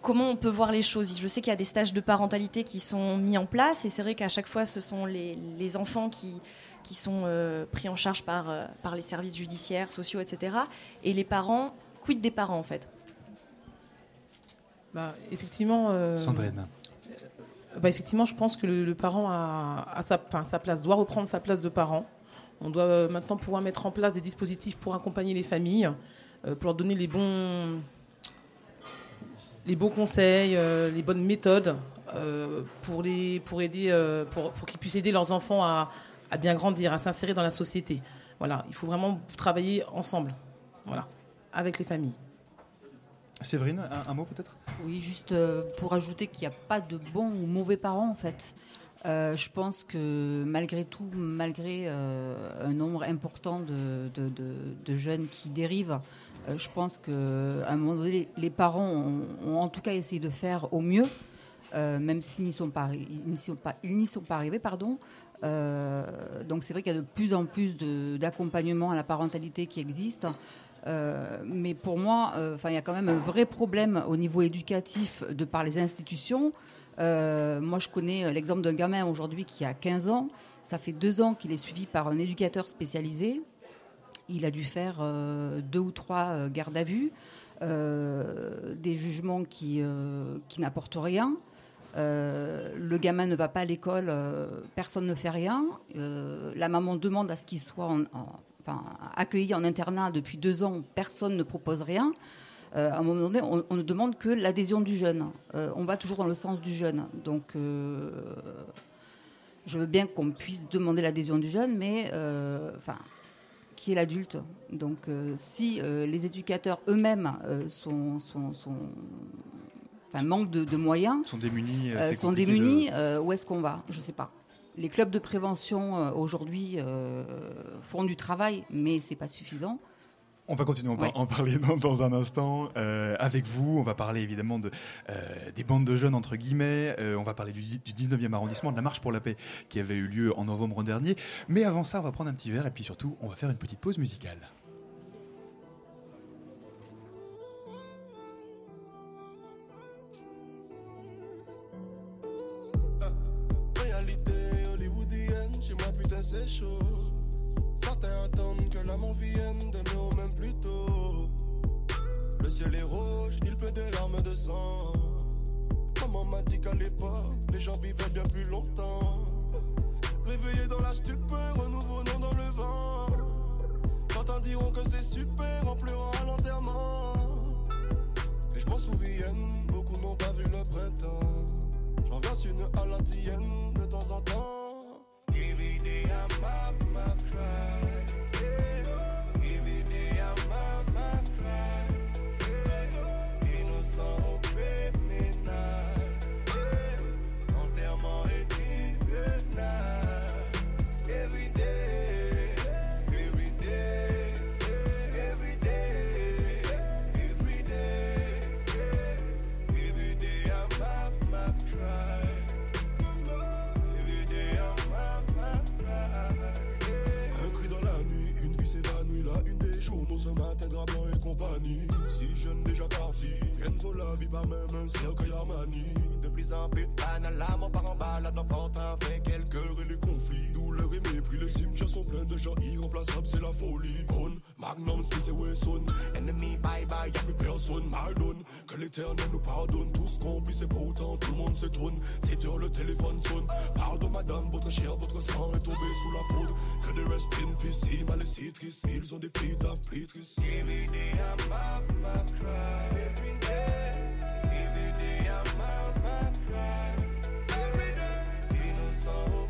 comment on peut voir les choses? Je sais qu'il y a des stages de parentalité qui sont mis en place et c'est vrai qu'à chaque fois ce sont les enfants qui qui sont euh, pris en charge par, euh, par les services judiciaires, sociaux, etc. Et les parents, quid des parents en fait Bah, effectivement. euh, Sandrine. bah, effectivement, je pense que le, le parent a, a sa, enfin, sa place, doit reprendre sa place de parent. On doit euh, maintenant pouvoir mettre en place des dispositifs pour accompagner les familles, euh, pour leur donner les bons, les bons conseils, euh, les bonnes méthodes euh, pour, les, pour, aider, euh, pour, pour qu'ils puissent aider leurs enfants à, à bien grandir, à s'insérer dans la société. Voilà, il faut vraiment travailler ensemble, voilà, avec les familles. Séverine, un, un mot peut-être? Oui, juste euh, pour ajouter qu'il n'y a pas de bons ou mauvais parents en fait. Euh, je pense que malgré tout, malgré euh, un nombre important de, de- de- de jeunes qui dérivent, euh, je pense qu'à un moment donné, les parents ont, ont en tout cas essayé de faire au mieux, euh, même s'ils n'y sont sont pas, ils n'y sont pas arrivés, pardon. Euh, donc c'est vrai qu'il y a de plus en plus d'accompagnement à la parentalité qui existe. Euh, mais pour moi, euh, il y a quand même un vrai problème au niveau éducatif de par les institutions. Moi, je connais l'exemple d'un gamin aujourd'hui qui a 15 ans. Ça fait deux ans qu'il est suivi par un éducateur spécialisé. Il a dû faire deux ou trois gardes à vue, des jugements qui, qui n'apportent rien. Euh, le gamin ne va pas à l'école, euh, personne ne fait rien. Euh, la maman demande à ce qu'il soit en- accueilli en internat depuis deux ans, personne ne propose rien. À un moment donné, on, ne demande que l'adhésion du jeune. On va toujours dans le sens du jeune. Donc, je veux bien qu'on puisse demander l'adhésion du jeune, mais qui est l'adulte Donc, si les éducateurs eux-mêmes sont- enfin, manquent de, de moyens, Sont démunis. euh, euh, sont de- démunis, euh, où est-ce qu'on va? Je ne sais pas. Les clubs de prévention euh, aujourd'hui font du travail, mais c'est pas suffisant. On va continuer à en par- Ouais. en parler dans, dans un instant euh, avec vous. On va parler évidemment de, euh, des bandes de jeunes, entre guillemets. Euh, on va parler du, du 19e arrondissement, de la marche pour la paix qui avait eu lieu en novembre dernier. Mais avant ça, on va prendre un petit verre et puis surtout, on va faire une petite pause musicale. Putain c'est chaud. Certains attendent que l'amour vienne d'aimer au même plus tôt. Le ciel est rouge, il pleut des larmes de sang. Maman m'a dit qu'à l'époque, les gens vivaient bien plus longtemps. Réveillé dans la stupeur, renouveau non dans le vent. Certains diront que c'est super en pleurant à l'enterrement. Et je m'en souviens, beaucoup n'ont pas vu le printemps. J'en verse une à la tienne de temps en temps. Nous pardonne, tout ce qu'on vit, c'est pourtant tout le monde s'étonne. C'est heure, le téléphone sonne. Pardon, madame, votre chair, votre sang est tombé sous la poudre. Que des rest in peace, si mal ils ont des petites applis tristes. Every my cry. Every day, my innocent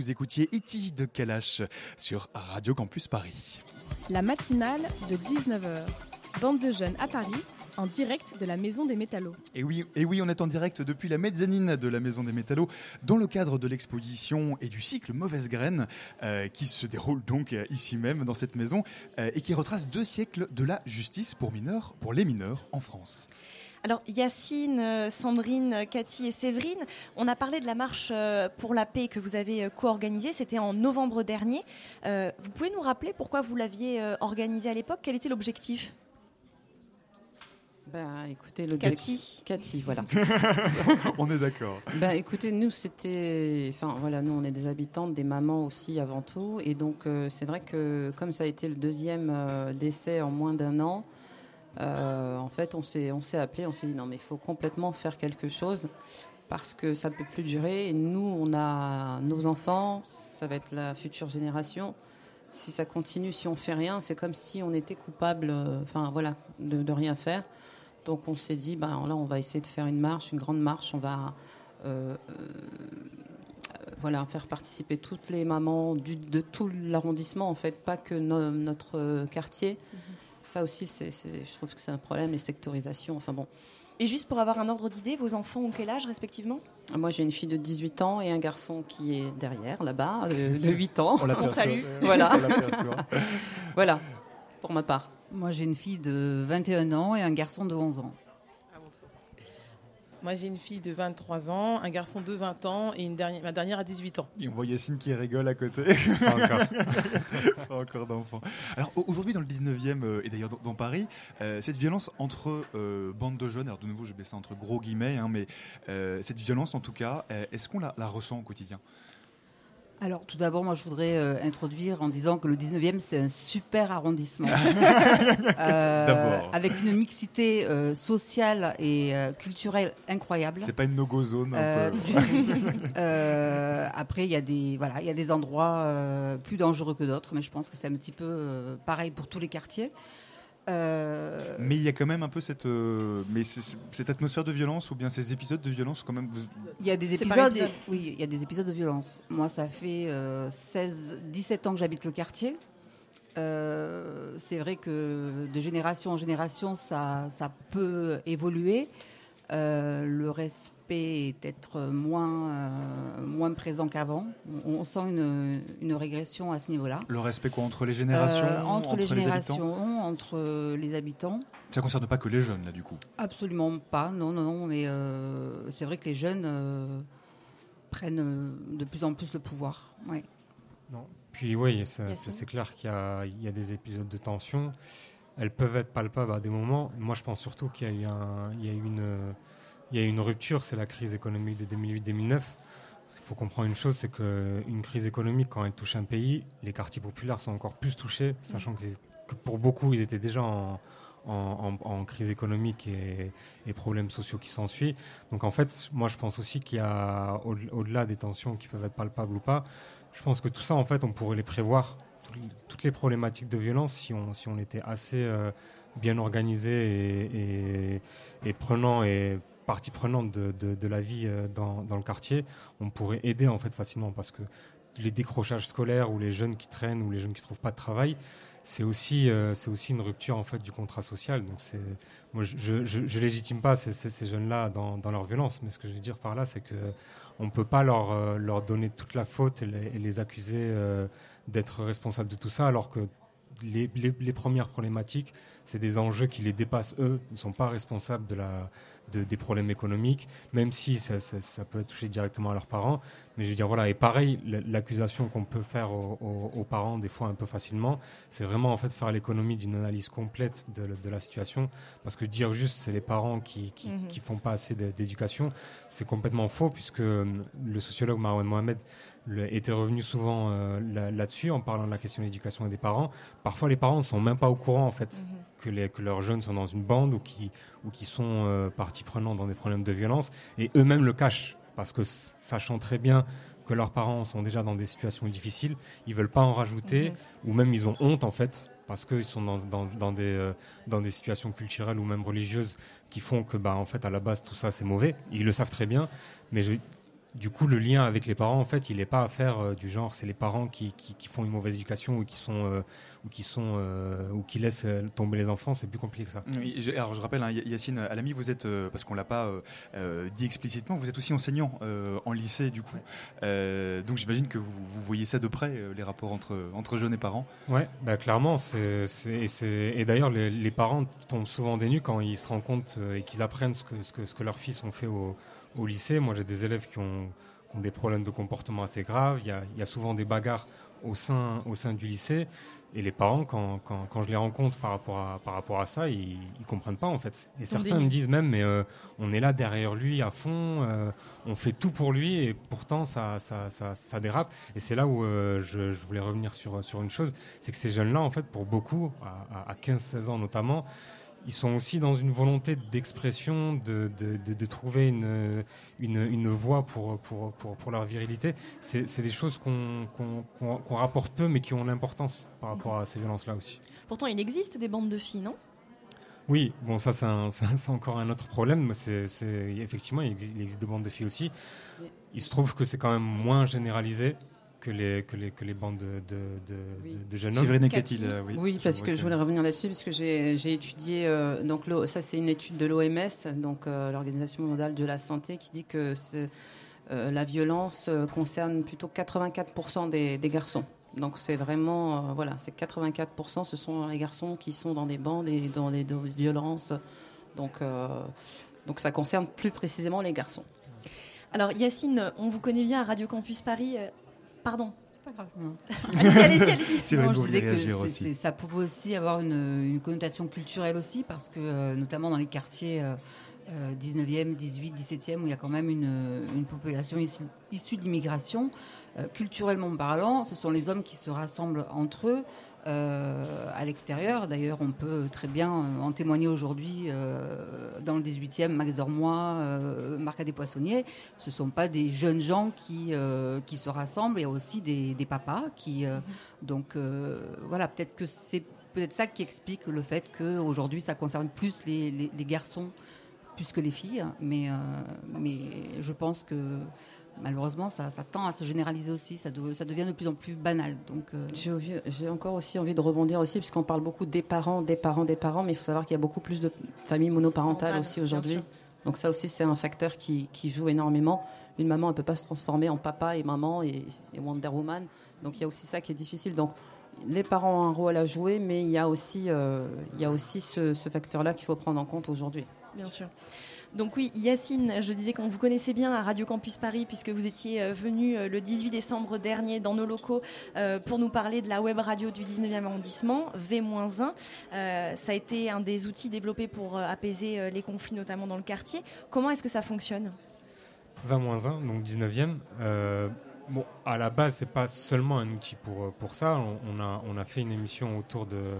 Vous écoutiez E.T. de Kalash sur Radio Campus Paris. La matinale de 19h. Bande de jeunes à Paris, en direct de la Maison des Métallos. Et oui, et oui, on est en direct depuis la mezzanine de la Maison des Métallos dans le cadre de l'exposition et du cycle Mauvaise Graine euh, qui se déroule donc euh, ici même dans cette maison euh, et qui retrace deux siècles de la justice pour mineurs, pour les mineurs en France. Alors Yacine, euh, Sandrine, Cathy et Séverine, on a parlé de la marche euh, pour la paix que vous avez euh, co-organisée, c'était en novembre dernier. Euh, vous pouvez nous rappeler pourquoi vous l'aviez euh, organisée à l'époque? Quel était l'objectif? Ben, écoutez, le Cathy. Cathy, voilà. *laughs* on est d'accord. Ben, écoutez, nous, c'était. Enfin, voilà, nous, on est des habitantes, des mamans aussi avant tout. Et donc, euh, c'est vrai que comme ça a été le deuxième euh, décès en moins d'un an, euh, en fait, on s'est, appelé, on s'est dit non, mais il faut complètement faire quelque chose parce que ça ne peut plus durer. Nous, on a nos enfants, ça va être la future génération. Si ça continue, si on fait rien, c'est comme si on était coupable, euh, enfin voilà, de, rien faire. Donc on s'est dit, ben là, on va essayer de faire une marche, une grande marche. On va euh, voilà, faire participer toutes les mamans de tout l'arrondissement, en fait, pas que no- notre quartier. Ça aussi, c'est, c'est- je trouve que c'est un problème, les sectorisations. Enfin bon. Et juste pour avoir un ordre d'idée, vos enfants ont quel âge respectivement? Moi, j'ai une fille de 18 ans et un garçon qui est derrière, là-bas, *laughs* de, de 8 ans. On salue. *laughs* On Voilà. l'aperçoit. *laughs* voilà, pour ma part. Moi, j'ai une fille de 21 ans et un garçon de 11 ans. Moi, j'ai une fille de 23 ans, un garçon de 20 ans et une dernière, ma dernière a 18 ans. Et on voit Yacine qui rigole à côté. Pas encore. *laughs* Pas encore d'enfants. Alors au- aujourd'hui dans le 19e euh, et d'ailleurs dans, dans Paris, euh, cette violence entre euh, bandes de jeunes, alors de nouveau je mets ça entre gros guillemets, hein, mais euh, cette violence en tout cas, euh, est-ce qu'on la, la ressent au quotidien? Alors, tout d'abord, moi, je voudrais euh, introduire en disant que le 19e, c'est un super arrondissement. *laughs* Euh. Avec une mixité euh, sociale et culturelle incroyable. C'est pas une no-go zone un peu. *laughs* après, il y a des voilà, il y a des endroits plus dangereux que d'autres, mais je pense que c'est un petit peu pareil pour tous les quartiers. Euh, Mais il y a quand même un peu cette, euh, mais cette atmosphère de violence ou bien ces épisodes de violence quand même. vous- Il y a des épisodes, épisode. oui, il y a des épisodes de violence. Moi, ça fait euh, 16, 17 ans que j'habite le quartier. Euh, c'est vrai que de génération en génération, ça, ça peut évoluer. Euh, le respect est peut-être moins, euh, moins présent qu'avant. On, on sent une, une régression à ce niveau-là. Le respect quoi entre les générations, Euh, entre, les habitants générations, entre les habitants. Ça concerne pas que les jeunes là du coup. Absolument pas, non, non, non, mais euh, c'est vrai que les jeunes euh, prennent de plus en plus le pouvoir. Ouais. Non. Puis oui, c'est clair qu'il y, a- il y a des épisodes de tension. Elles peuvent être palpables à des moments. Moi, je pense surtout qu'il y a eu, un- il y a eu une, il y a eu une rupture, c'est la crise économique de 2008-2009. Il faut comprendre une chose, c'est qu'une crise économique, quand elle touche un pays, les quartiers populaires sont encore plus touchés, sachant que, pour beaucoup, ils étaient déjà en, crise économique et, problèmes sociaux qui s'ensuivent. Donc en fait, moi je pense aussi qu'il y a, au- au-delà des tensions qui peuvent être palpables ou pas, je pense que tout ça, en fait, on pourrait les prévoir. Toutes les- problématiques de violence, si on, si on était assez euh, bien organisé et, et prenant et partie prenante de, la vie euh, dans, le quartier, on pourrait aider en fait facilement parce que les décrochages scolaires ou les jeunes qui traînent ou les jeunes qui trouvent pas de travail, c'est aussi euh, aussi une rupture en fait du contrat social. Donc moi je, je, légitime pas ces, ces jeunes-là dans, leur violence, mais ce que je veux dire par là, c'est que on peut pas leur euh, leur donner toute la faute et les, accuser d'être responsables de tout ça, alors que les, les, les premières problématiques, c'est des enjeux qui les dépassent eux. Ils ne sont pas responsables de la, de, des problèmes économiques, même si ça, ça, ça peut toucher directement à leurs parents. Mais je veux dire, voilà, et pareil, l'accusation qu'on peut faire aux, aux- aux parents, des fois un peu facilement, c'est vraiment en fait faire l'économie d'une analyse complète de, la- de la situation. Parce que dire juste c'est les parents qui, qui, Mhm. qui font pas assez d'é- d'éducation, c'est complètement faux, puisque euh, le sociologue Marwan Mohamed le- était revenu souvent euh, là- là-dessus en parlant de la question de l'éducation des parents. Parfois, les parents ne sont même pas au courant en fait que, les, que leurs jeunes sont dans une bande ou qui ou qui sont euh, partie prenante dans des problèmes de violence et eux-mêmes le cachent parce que sachant très bien que leurs parents sont déjà dans des situations difficiles, ils veulent pas en rajouter ou même ils ont honte en fait parce qu'ils sont dans, dans, dans des, euh, dans des situations culturelles ou même religieuses qui font que bah, en fait à la base tout ça c'est mauvais. Ils le savent très bien, mais je, du coup, le lien avec les parents, en fait, il n'est pas à faire euh, du genre, c'est les parents qui, qui, qui font une mauvaise éducation ou qui sont euh, ou qui sont euh, ou qui laissent tomber les enfants. C'est plus compliqué que ça. Oui, alors je rappelle, hein, Yacine Alami, vous êtes, parce qu'on l'a pas dit explicitement, vous êtes aussi enseignant en lycée du coup. Donc j'imagine que vous, vous voyez ça de près, les rapports entre, entre jeunes et parents. Ouais, bah clairement, c'est, c'est, et, c'est- et d'ailleurs les, les parents tombent souvent des nues quand ils se rendent compte et qu'ils apprennent ce que, ce que, ce que leurs fils ont fait au, au lycée. Moi, j'ai des élèves qui ont, qui ont des problèmes de comportement assez graves. Il y a, il y a souvent des bagarres au sein, au sein du lycée. Et les parents, quand, quand, quand je les rencontre par rapport à, par rapport à ça, ils, ils comprennent pas en fait. Et certains me disent même, mais euh, on est là derrière lui à fond, euh, on fait tout pour lui et pourtant ça, ça, ça, ça dérape. Et c'est là où euh, je, je voulais revenir sur, sur une chose, c'est que ces jeunes-là, en fait, pour beaucoup, à- à 15-16 ans notamment, ils sont aussi dans une volonté d'expression, de, de, de, de trouver une, une, une voie pour, pour, pour, pour leur virilité. C'est des choses qu'on qu'on- qu'on rapporte peu, mais qui ont l'importance par rapport à ces violences-là aussi. Pourtant, il existe des bandes de filles, non? Oui, bon, *laughs* ça, c'est encore un autre problème. c'est c'est- effectivement, il existe, il existe des bandes de filles aussi. Il se trouve que c'est quand même moins généralisé que les, que les, que les bandes de, de, de, de- de jeunes hommes. Séverine euh, oui. Oui, parce Je que je voulais revenir là-dessus, parce que j'ai j'ai étudié, euh, donc ça c'est une étude de l'OMS, donc euh, l'Organisation mondiale de la santé, qui dit que euh, la violence euh, concerne plutôt 84% des, des garçons. Donc c'est vraiment, euh, voilà, c'est 84%, ce sont les garçons qui sont dans des bandes et dans des, dans des violences. Donc, euh, donc ça concerne plus précisément les garçons. Alors, Yacine, on vous connaît bien à Radio Campus Paris. Pardon. C'est pas grave. *laughs* allez-y, allez-y, allez-y. Non, je disais que c'est- c'est- ça pouvait aussi avoir une, une connotation culturelle aussi, parce que euh, notamment dans les quartiers euh, euh, 19e, 18, 17e, où il y a quand même une, une population issue, issue de l'immigration, Euh, culturellement parlant, ce sont les hommes qui se rassemblent entre eux. Euh, à l'extérieur. D'ailleurs, on peut très bien euh, en témoigner aujourd'hui euh, dans le 18e, Max Dormois, euh, Marc des Poissonniers. Ce ne sont pas des jeunes gens qui, qui se rassemblent, il y a aussi des, des papas qui. euh, Donc voilà, peut-être que c'est peut-être ça qui explique le fait qu'aujourd'hui, ça concerne plus les, les- les garçons plus que les filles. Mais, euh, mais je pense que malheureusement, ça, ça tend à se généraliser aussi. Ça, de- ça devient de plus en plus banal. Donc, euh, J'ai encore aussi envie de rebondir aussi, puisqu'on parle beaucoup des parents, des parents, des parents, mais il faut savoir qu'il y a beaucoup plus de familles monoparentales Parentales, aussi aujourd'hui. Donc ça aussi, c'est un facteur qui, qui joue énormément. Une maman, elle peut pas se transformer en papa et maman et, et Wonder Woman. Donc il y a aussi ça qui est difficile. Donc les parents ont un rôle à jouer, mais il y a aussi, euh, il y a aussi ce, ce facteur-là qu'il faut prendre en compte aujourd'hui. Bien sûr. Donc oui, Yacine, je disais qu'on vous connaissait bien à Radio Campus Paris puisque vous étiez euh, venu euh, le 18 décembre dernier dans nos locaux euh, pour nous parler de la web radio du 19e arrondissement, V-1. Euh, ça a été un des outils développés pour apaiser les conflits, notamment dans le quartier. Comment est-ce que ça fonctionne? 20-1, donc 19e. Euh, bon, à la base, c'est pas seulement un outil pour, ça. On a fait une émission autour de,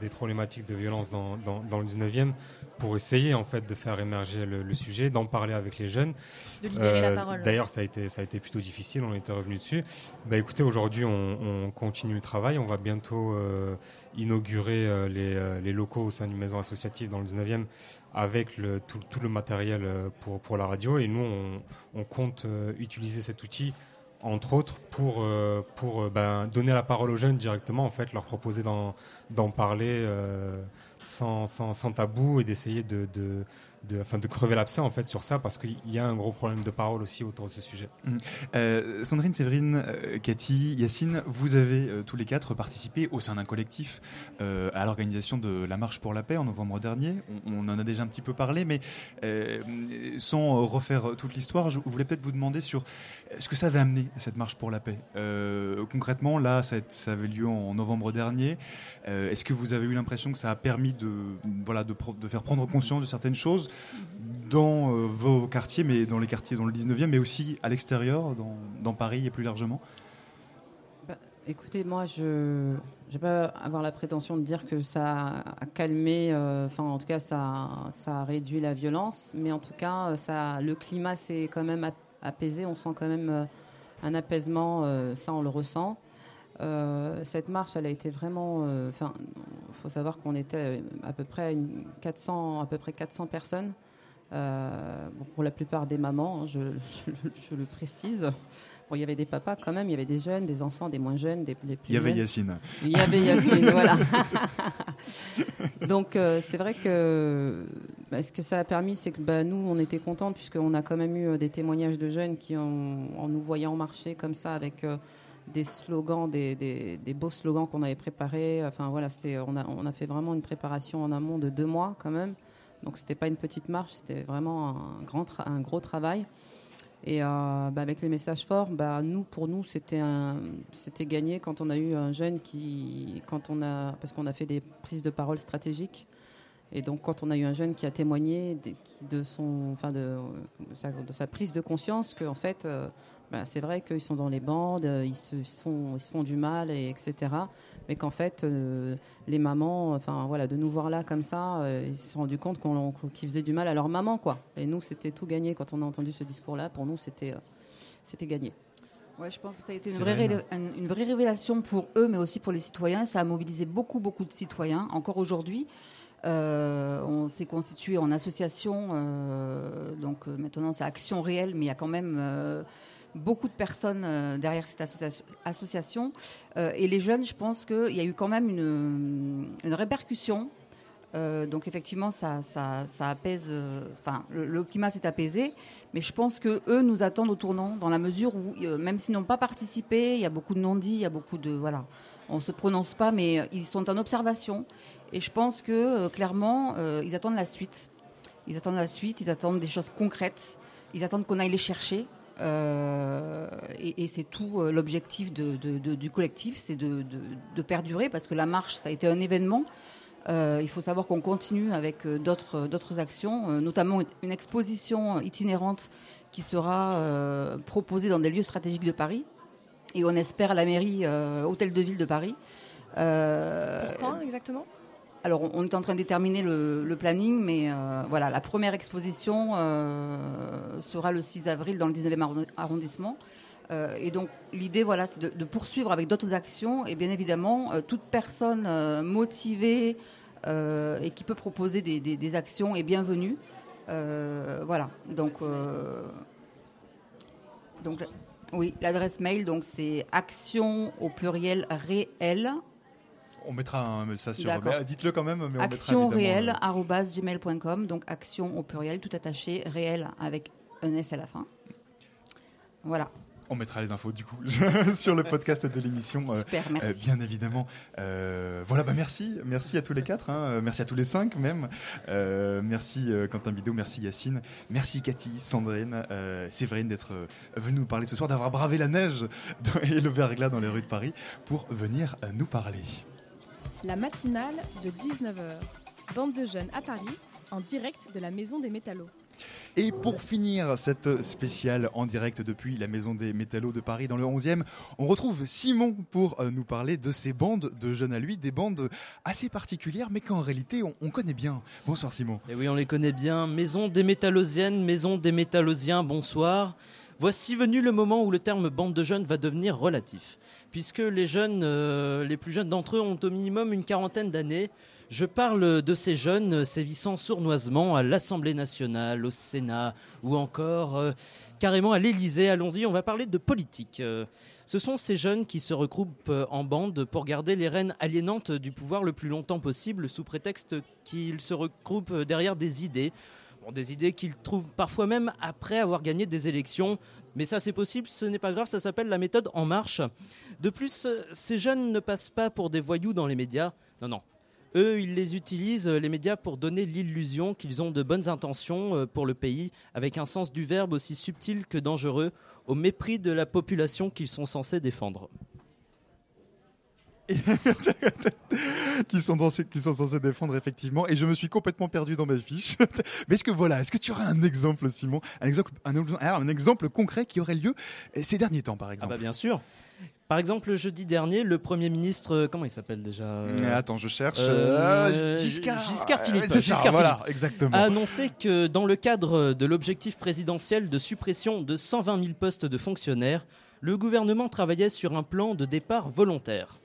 des problématiques de violence dans, dans, dans le 19e pour essayer en fait de faire émerger le, le sujet, d'en parler avec les jeunes. De libérer la parole. D'ailleurs, ça a été ça a été plutôt difficile. On était revenu dessus. Bah écoutez, aujourd'hui, on, on continue le travail. On va bientôt euh, inaugurer euh, les, euh, les locaux au sein d'une maison associative dans le 19e avec le, tout, tout le matériel euh, pour, pour la radio. Et nous, on, on compte euh, utiliser cet outil, entre autres, pour, euh, euh, ben, donner la parole aux jeunes directement, en fait, leur proposer d'en parler euh, sans, sans, tabou et d'essayer de, de, de, enfin, de crever l'abcès, en fait, sur ça, parce qu'il y a un gros problème de parole aussi autour de ce sujet. Mm. Euh, Sandrine, Séverine, euh, Cathy, Yacine, vous avez euh, tous les quatre participé au sein d'un collectif à l'organisation de la Marche pour la paix en novembre dernier. On, en a déjà un petit peu parlé, mais sans refaire toute l'histoire, je voulais peut-être vous demander sur ce que ça avait amené cette Marche pour la paix. Concrètement, là, ça, avait lieu en novembre dernier. Est-ce que vous avez eu l'impression que ça a permis de, voilà, de faire prendre conscience de certaines choses? Dans euh, vos quartiers, mais dans les quartiers dans le 19e, mais aussi à l'extérieur, dans, Paris et plus largement Bah, écoutez, moi, je ne vais pas avoir la prétention de dire que ça a calmé, euh, enfin, en tout cas, ça, a réduit la violence, mais en tout cas, euh, le climat s'est quand même ap- apaisé. On sent quand même un apaisement, ça, on le ressent. Euh, cette marche, elle a été vraiment. euh, Enfin, il faut savoir qu'on était euh, à peu près une 400, à peu près 400 personnes. Euh, bon, pour la plupart des mamans, hein, je, je- je le précise. Bon, il y avait des papas quand même, il y avait des jeunes, des enfants, des moins jeunes, des, des plus Il y avait jeunes. Yacine. Il y avait Yacine, *laughs* voilà. *laughs* Donc euh, c'est vrai que bah, ce que ça a permis, c'est que bah, nous, on était contents puisqu'on a quand même eu des témoignages de jeunes qui, ont, en nous voyant marcher comme ça avec euh, des slogans, des, des- beaux slogans qu'on avait préparés. Enfin voilà, c'était, on a, on a fait vraiment une préparation en amont de deux mois quand même. Donc c'était pas une petite marche, c'était vraiment un, grand un gros travail. Et euh, bah, avec les messages forts, bah, nous, pour nous, c'était c'était gagné quand on a eu un jeune qui, quand on a, parce qu'on a fait des prises de parole stratégiques. Et donc, quand on a eu un jeune qui a témoigné de, son, enfin de, de sa prise de conscience que, en fait, euh, bah, c'est vrai qu'ils sont dans les bandes, euh, ils se, font, ils se font du mal, et etc. Mais qu'en fait, euh, les mamans, enfin voilà, de nous voir là comme ça, euh, ils se sont rendus compte qu'on, qu'ils faisaient du mal à leur maman, quoi. Et nous, c'était tout gagné quand on a entendu ce discours-là. Pour nous, c'était, euh, c'était gagné. Ouais, je pense que ça a été une C'est vraie, vrai, rélé- une, une vraie révélation pour eux, mais aussi pour les citoyens. Ça a mobilisé beaucoup, beaucoup de citoyens. Encore aujourd'hui, euh, on s'est constitué en association. euh, donc euh, maintenant, c'est Action Réelle, mais il y a quand même euh, beaucoup de personnes euh, derrière cette associa- association. Euh, et les jeunes, je pense qu'il y a eu quand même une, répercussion. Euh, donc effectivement, ça, ça, ça apaise. Enfin, le, climat s'est apaisé, mais je pense que eux nous attendent au tournant dans la mesure où, même s'ils n'ont pas participé, il y a beaucoup de non-dits, il y a beaucoup de voilà, on se prononce pas, mais ils sont en observation. Et je pense que clairement, ils attendent la suite. Ils attendent la suite, ils attendent des choses concrètes, ils attendent qu'on aille les chercher. Euh, et c'est tout euh, l'objectif du collectif, c'est de, perdurer parce que la marche, ça a été un événement. Euh, il faut savoir qu'on continue avec d'autres actions, notamment une exposition itinérante qui sera proposée dans des lieux stratégiques de Paris. Et on espère la mairie Hôtel de Ville de Paris. Pour quand exactement? Alors, on- est en train de déterminer le, planning, mais euh, voilà, la première exposition euh, sera le 6 avril dans le 19e arrondi- arrondissement. Euh, et donc, l'idée, voilà, c'est de, poursuivre avec d'autres actions. Et bien évidemment, toute personne motivée et qui peut proposer des, actions est bienvenue. Voilà. Donc, donc, oui, l'adresse mail, donc c'est action au pluriel réel On mettra un, ça sur. Mais Dites-le quand même. Mais on action évidemment, réel euh, gmail.com donc action au pluriel tout attaché réel avec un S à la fin voilà On mettra les infos du coup *laughs* sur le podcast de l'émission. euh, Super, merci. euh, bien évidemment. Euh, voilà, bah merci, merci à tous les quatre, hein, euh, merci à tous les cinq même. Euh, merci euh, Quentin Bidot, merci Yacine, merci Cathy, Sandrine, euh, Séverine d'être euh, venue nous parler ce soir, d'avoir bravé la neige *laughs* et le verglas dans les rues de Paris pour venir euh, nous parler. La matinale de 19h. Bande de jeunes à Paris, en direct de la Maison des Métallos. Et pour finir cette spéciale en direct depuis la Maison des Métallos de Paris dans le 11e, on retrouve Simon pour euh, nous parler de ces bandes de jeunes à lui, des bandes assez particulières mais qu'en réalité on, on connaît bien. Bonsoir Simon. Et oui, on les connaît bien. Maison des métallosiennes, maison des métallosiens, bonsoir. Voici venu le moment où le terme bande de jeunes va devenir relatif. Puisque les jeunes, euh, les plus jeunes d'entre eux ont au minimum une quarantaine d'années. Je parle de ces jeunes sévissant sournoisement à l'Assemblée nationale, au Sénat ou encore euh, carrément à l'Élysée. Allons-y, on va parler de politique. Euh, ce sont ces jeunes qui se regroupent en bande pour garder les rênes aliénantes du pouvoir le plus longtemps possible sous prétexte qu'ils se regroupent derrière des idées. Des idées qu'ils trouvent parfois même après avoir gagné des élections. Mais ça c'est possible, ce n'est pas grave, ça s'appelle la méthode En Marche. De plus, euh, ces jeunes ne passent pas pour des voyous dans les médias. Non, non. Eux, ils les utilisent, euh, les médias, pour donner l'illusion qu'ils ont de bonnes intentions euh, pour le pays, avec un sens du verbe aussi subtil que dangereux, au mépris de la population qu'ils sont censés défendre. *laughs* qui sont, censés, qui sont censés défendre effectivement et je me suis complètement perdu dans mes fiches. *laughs* Mais est-ce que voilà, est-ce que tu aurais un exemple Simon, un exemple, un, alors, un exemple concret qui aurait lieu euh, ces derniers temps par Ah exemple? bah bien sûr. Par exemple, le jeudi dernier, le Premier ministre, euh, comment il s'appelle déjà euh, attends, je cherche. Euh, Giscard. Giscard Philippe. C'est ça, Giscard voilà, Philippe exactement. A annoncé que dans le cadre de l'objectif présidentiel de suppression de 120 000 postes de fonctionnaires, le gouvernement travaillait sur un plan de départ volontaire.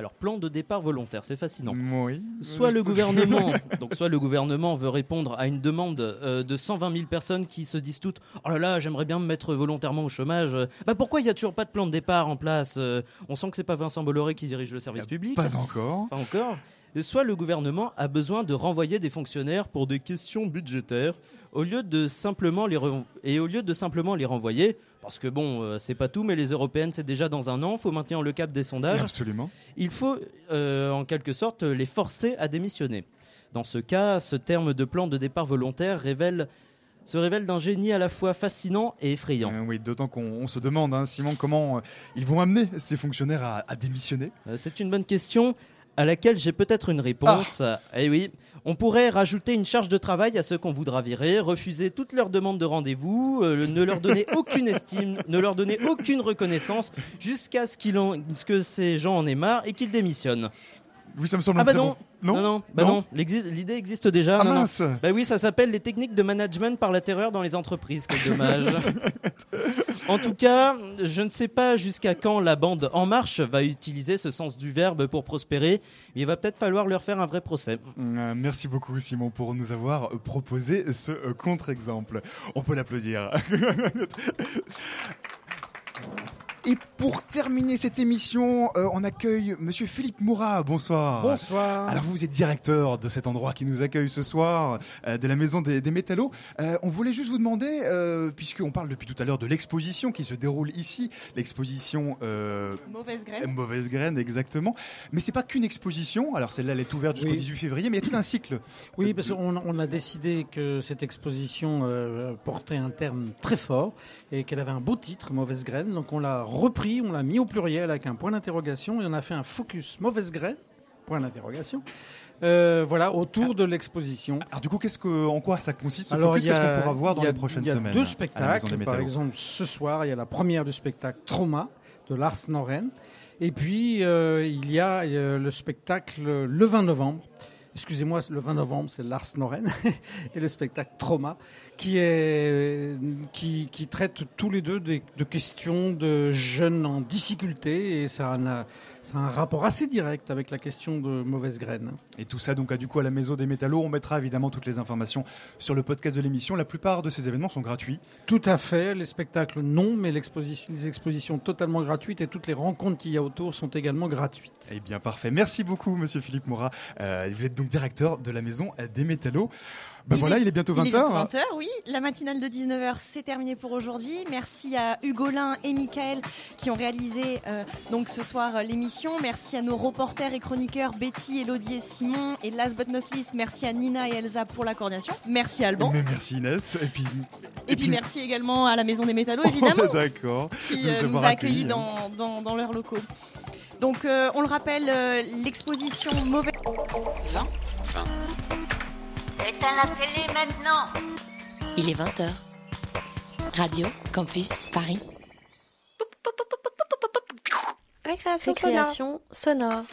Alors, plan de départ volontaire, c'est fascinant. Oui. Soit le gouvernement, *laughs* donc soit le gouvernement veut répondre à une demande euh, de 120 000 personnes qui se disent toutes Oh là là, j'aimerais bien me mettre volontairement au chômage. Bah pourquoi il n'y a toujours pas de plan de départ en place Euh, On sent que c'est pas Vincent Bolloré qui dirige le service public. Pas encore. Pas encore. Soit le gouvernement a besoin de renvoyer des fonctionnaires pour des questions budgétaires au lieu de simplement les et au lieu de simplement les renvoyer parce que bon euh, c'est pas tout mais les européennes c'est déjà dans un an faut maintenir le cap des sondages Absolument. il faut euh, en quelque sorte les forcer à démissionner dans ce cas ce terme de plan de départ volontaire révèle se révèle d'un génie à la fois fascinant et effrayant. Euh, oui, d'autant qu'on on se demande, hein, Simon, comment euh, ils vont amener ces fonctionnaires à, à démissionner? Euh, C'est une bonne question à laquelle j'ai peut-être une réponse. Eh oui, on pourrait rajouter une charge de travail à ceux qu'on voudra virer, refuser toutes leurs demandes de rendez-vous, euh, ne leur donner *laughs* aucune estime, ne leur donner aucune reconnaissance, jusqu'à ce, qu'ils en- ce que ces gens en aient marre et qu'ils démissionnent. Oui, ça me semble Ah bah non, bon. non, non, bah Non l'idée existe déjà. Ah non, non. mince. Bah oui, ça s'appelle les techniques de management par la terreur dans les entreprises. Quel dommage. *laughs* en tout cas, je ne sais pas jusqu'à quand la bande En Marche va utiliser ce sens du verbe pour prospérer. Il va peut-être falloir leur faire un vrai procès. Euh, merci beaucoup, Simon, pour nous avoir euh, proposé ce euh, contre-exemple. On peut l'applaudir. *laughs* Et pour terminer cette émission, euh, on accueille Monsieur Philippe Mourat. Bonsoir. Bonsoir. Alors vous êtes directeur de cet endroit qui nous accueille ce soir, euh, de la Maison des, des Métallos. Euh, on voulait juste vous demander, euh, puisqu'on parle depuis tout à l'heure de l'exposition qui se déroule ici, l'exposition euh, Mauvaise graine. Mauvaise graine, exactement. Mais c'est pas qu'une exposition. Alors celle-là, elle est ouverte jusqu'au Oui. 18 février, mais il y a tout un cycle. Oui, parce qu'on on a décidé que cette exposition euh, portait un terme très fort et qu'elle avait un beau titre, Mauvaise Graine. Donc on l'a repris, on l'a mis au pluriel avec un point d'interrogation et on a fait un focus Mauvaise Graine, point d'interrogation. Euh, voilà, autour de l'exposition. Alors du coup, qu'est-ce que, en quoi ça consiste ce Alors, focus il y a- Qu'est-ce qu'on pourra voir dans les prochaines Il y a semaines deux spectacles. Par exemple, ce soir, il y a la première du spectacle Trauma de Lars Noren. Et puis, euh, il y a euh, le spectacle le 20 novembre. Excusez-moi, le 20 novembre, c'est Lars Noren *laughs* et le spectacle Trauma, qui, est, traite tous les deux de questions de jeunes en difficulté et ça ça a un rapport assez direct avec la question de mauvaise graine. Et tout ça, donc, à, du coup, à la Maison des Métallos. On mettra évidemment toutes les informations sur le podcast de l'émission. La plupart de ces événements sont gratuits. Tout à fait. Les spectacles, non, mais les expositions totalement gratuites et toutes les rencontres qu'il y a autour sont également gratuites. Eh bien, parfait. Merci beaucoup, monsieur Philippe Morat. Euh, vous êtes donc directeur de la Maison des Métallos. Ben voilà, il est bientôt Il est 20h. bientôt 20h, oui. La matinale de 19h, c'est terminé pour aujourd'hui. Merci à Hugolin et Michael qui ont réalisé euh, donc ce soir euh, l'émission. Merci à nos reporters et chroniqueurs Betty, Elodie et Simon. Et last but not least, merci à Nina et Elsa pour la coordination. Merci Alban. Mais merci Inès. Et puis, Et puis merci également à la Maison des Métallos, *laughs* évidemment. D'accord. qui euh, nous a accueillis accueilli, hein. dans, dans, dans leurs locaux. Donc euh, on le rappelle, euh, l'exposition Mauvais... 20 Éteins la télé maintenant Il est 20h. Radio Campus Paris. Récréation sonore. sonore.